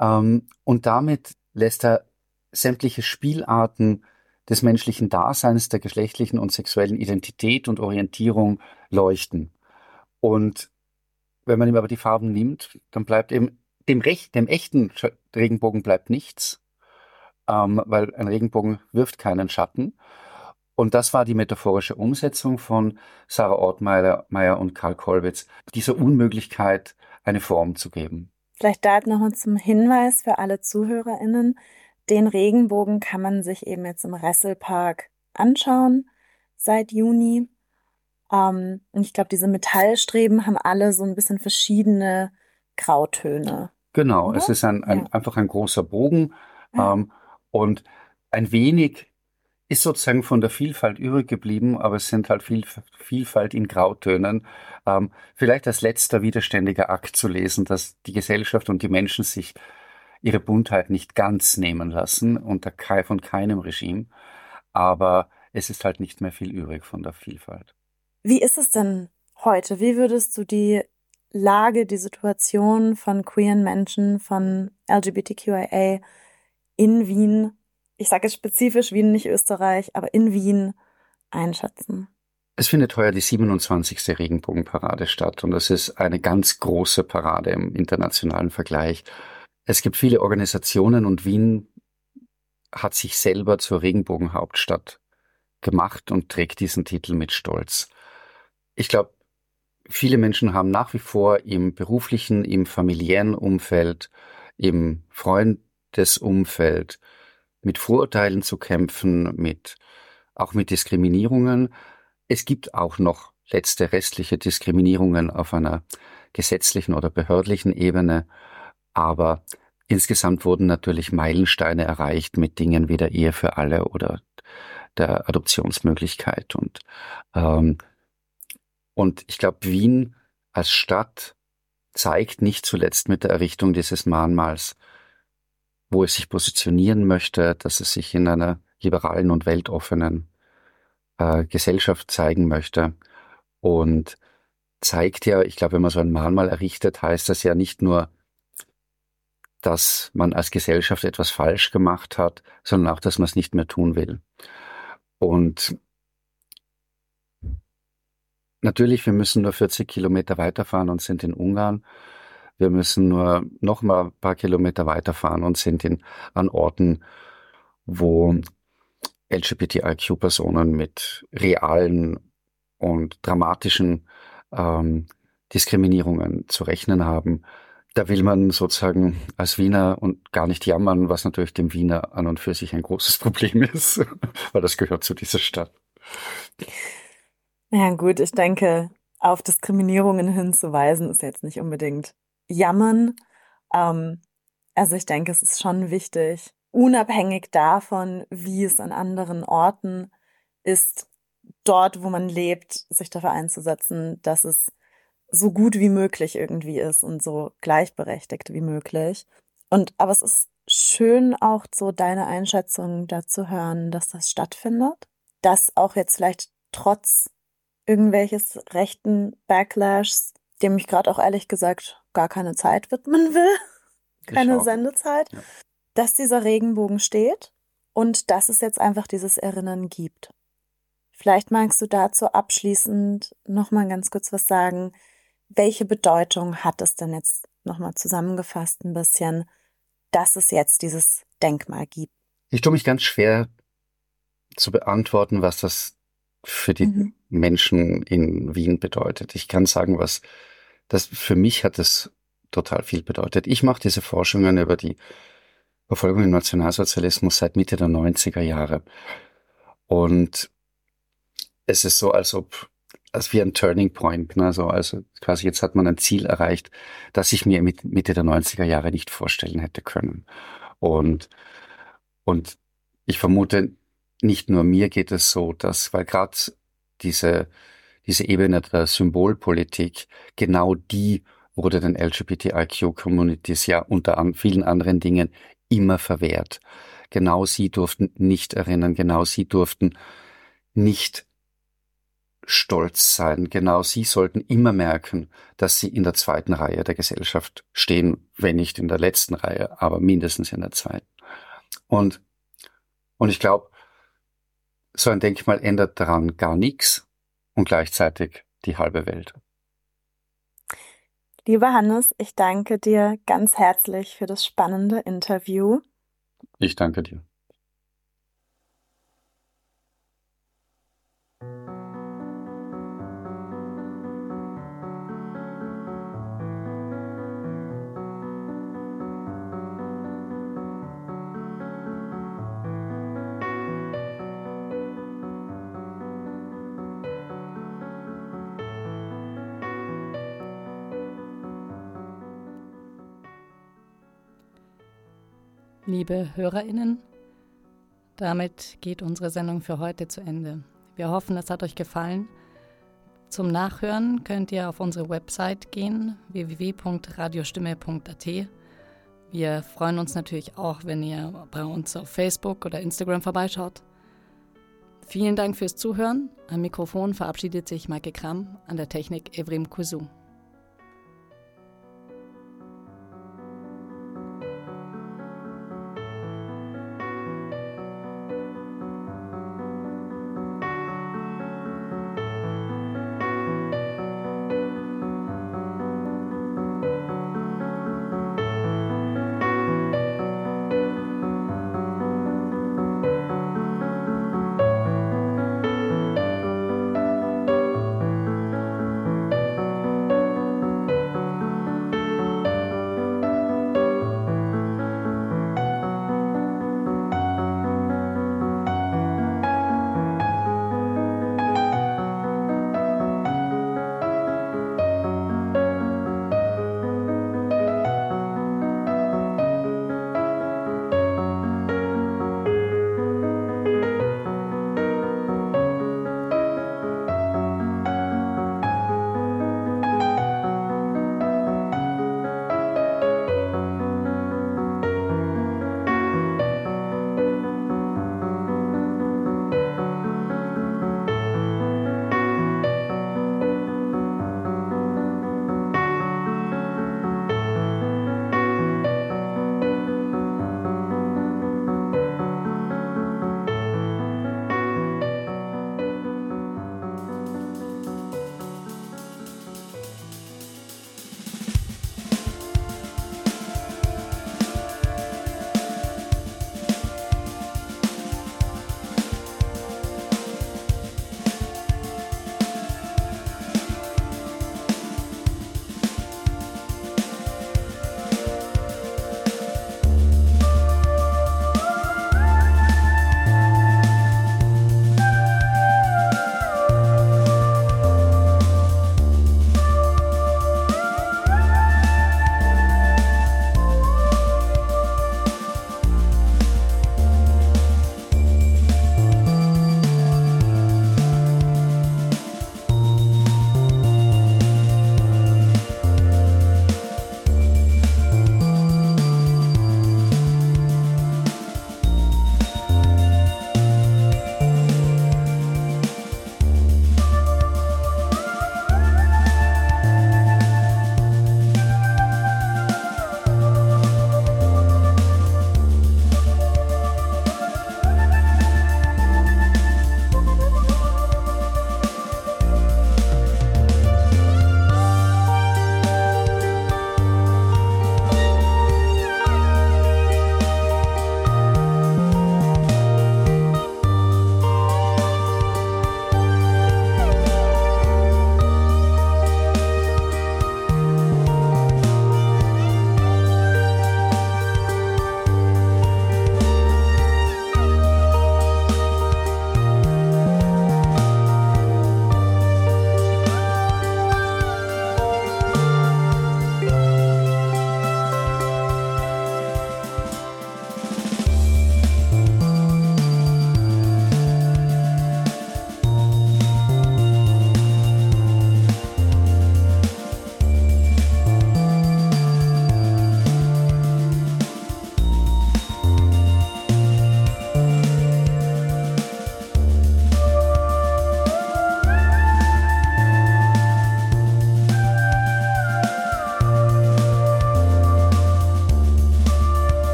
Ähm, und damit lässt er sämtliche Spielarten des menschlichen Daseins, der geschlechtlichen und sexuellen Identität und Orientierung leuchten. Und wenn man ihm aber die Farben nimmt, dann bleibt eben dem, Recht, dem echten Regenbogen bleibt nichts, ähm, weil ein Regenbogen wirft keinen Schatten. Und das war die metaphorische Umsetzung von Sarah Ortmeier und Karl Kollwitz, dieser Unmöglichkeit, eine Form zu geben. Vielleicht da nochmal zum Hinweis für alle ZuhörerInnen. Den Regenbogen kann man sich eben jetzt im Resselpark anschauen seit Juni. Ähm, und ich glaube, diese Metallstreben haben alle so ein bisschen verschiedene Grautöne. Genau, oder? es ist ein, ein ja. einfach ein großer Bogen ja. ähm, und ein wenig ist sozusagen von der Vielfalt übrig geblieben, aber es sind halt viel, Vielfalt in Grautönen. Ähm, vielleicht als letzter widerständiger Akt zu lesen, dass die Gesellschaft und die Menschen sich ihre Buntheit nicht ganz nehmen lassen unter von keinem Regime, aber es ist halt nicht mehr viel übrig von der Vielfalt. Wie ist es denn heute? Wie würdest du die Lage, die Situation von queeren Menschen, von LGBTQIA in Wien ich sage es spezifisch Wien, nicht Österreich, aber in Wien einschätzen? Es findet heuer die 27. Regenbogenparade statt und das ist eine ganz große Parade im internationalen Vergleich. Es gibt viele Organisationen und Wien hat sich selber zur Regenbogenhauptstadt gemacht und trägt diesen Titel mit Stolz. Ich glaube, viele Menschen haben nach wie vor im beruflichen, im familiären Umfeld, im Freundesumfeld mit Vorurteilen zu kämpfen, mit, auch mit Diskriminierungen. Es gibt auch noch letzte restliche Diskriminierungen auf einer gesetzlichen oder behördlichen Ebene, aber insgesamt wurden natürlich Meilensteine erreicht mit Dingen wie der Ehe für alle oder der Adoptionsmöglichkeit und ähm, und ich glaube Wien als Stadt zeigt nicht zuletzt mit der Errichtung dieses Mahnmals wo es sich positionieren möchte, dass es sich in einer liberalen und weltoffenen äh, Gesellschaft zeigen möchte. Und zeigt ja, ich glaube, wenn man so ein Mahnmal errichtet, heißt das ja nicht nur, dass man als Gesellschaft etwas falsch gemacht hat, sondern auch, dass man es nicht mehr tun will. Und natürlich, wir müssen nur 40 Kilometer weiterfahren und sind in Ungarn. Wir müssen nur noch mal ein paar Kilometer weiterfahren und sind in, an Orten, wo LGBTIQ-Personen mit realen und dramatischen ähm, Diskriminierungen zu rechnen haben. Da will man sozusagen als Wiener und gar nicht jammern, was natürlich dem Wiener an und für sich ein großes Problem ist, weil das gehört zu dieser Stadt. Ja gut, ich denke, auf Diskriminierungen hinzuweisen ist jetzt nicht unbedingt jammern. Ähm, also ich denke, es ist schon wichtig, unabhängig davon, wie es an anderen Orten ist, dort, wo man lebt, sich dafür einzusetzen, dass es so gut wie möglich irgendwie ist und so gleichberechtigt wie möglich. Und aber es ist schön auch so deine Einschätzung dazu hören, dass das stattfindet, dass auch jetzt vielleicht trotz irgendwelches rechten Backlashs, dem ich gerade auch ehrlich gesagt gar keine Zeit widmen will, keine Sendezeit, ja. dass dieser Regenbogen steht und dass es jetzt einfach dieses Erinnern gibt. Vielleicht magst du dazu abschließend nochmal ganz kurz was sagen. Welche Bedeutung hat es denn jetzt nochmal zusammengefasst ein bisschen, dass es jetzt dieses Denkmal gibt? Ich tue mich ganz schwer zu beantworten, was das für die mhm. Menschen in Wien bedeutet. Ich kann sagen, was das für mich hat es total viel bedeutet. Ich mache diese Forschungen über die Verfolgung im Nationalsozialismus seit Mitte der 90er Jahre. Und es ist so, als ob, als wie ein Turning Point, ne? so, also quasi jetzt hat man ein Ziel erreicht, das ich mir mit Mitte der 90er Jahre nicht vorstellen hätte können. Und, und ich vermute, nicht nur mir geht es so, dass, weil gerade diese diese Ebene der Symbolpolitik, genau die wurde den LGBTIQ-Communities ja unter vielen anderen Dingen immer verwehrt. Genau sie durften nicht erinnern, genau sie durften nicht stolz sein. Genau sie sollten immer merken, dass sie in der zweiten Reihe der Gesellschaft stehen, wenn nicht in der letzten Reihe, aber mindestens in der zweiten. Und, und ich glaube, so ein Denkmal ändert daran gar nichts und gleichzeitig die halbe Welt. Lieber Hannes, ich danke dir ganz herzlich für das spannende Interview. Ich danke dir. Liebe HörerInnen, damit geht unsere Sendung für heute zu Ende. Wir hoffen, es hat euch gefallen. Zum Nachhören könnt ihr auf unsere Website gehen, www.radiostimme.at. Wir freuen uns natürlich auch, wenn ihr bei uns auf Facebook oder Instagram vorbeischaut. Vielen Dank fürs Zuhören. Am Mikrofon verabschiedet sich Maike Kramm, an der Technik Evrim Kusu.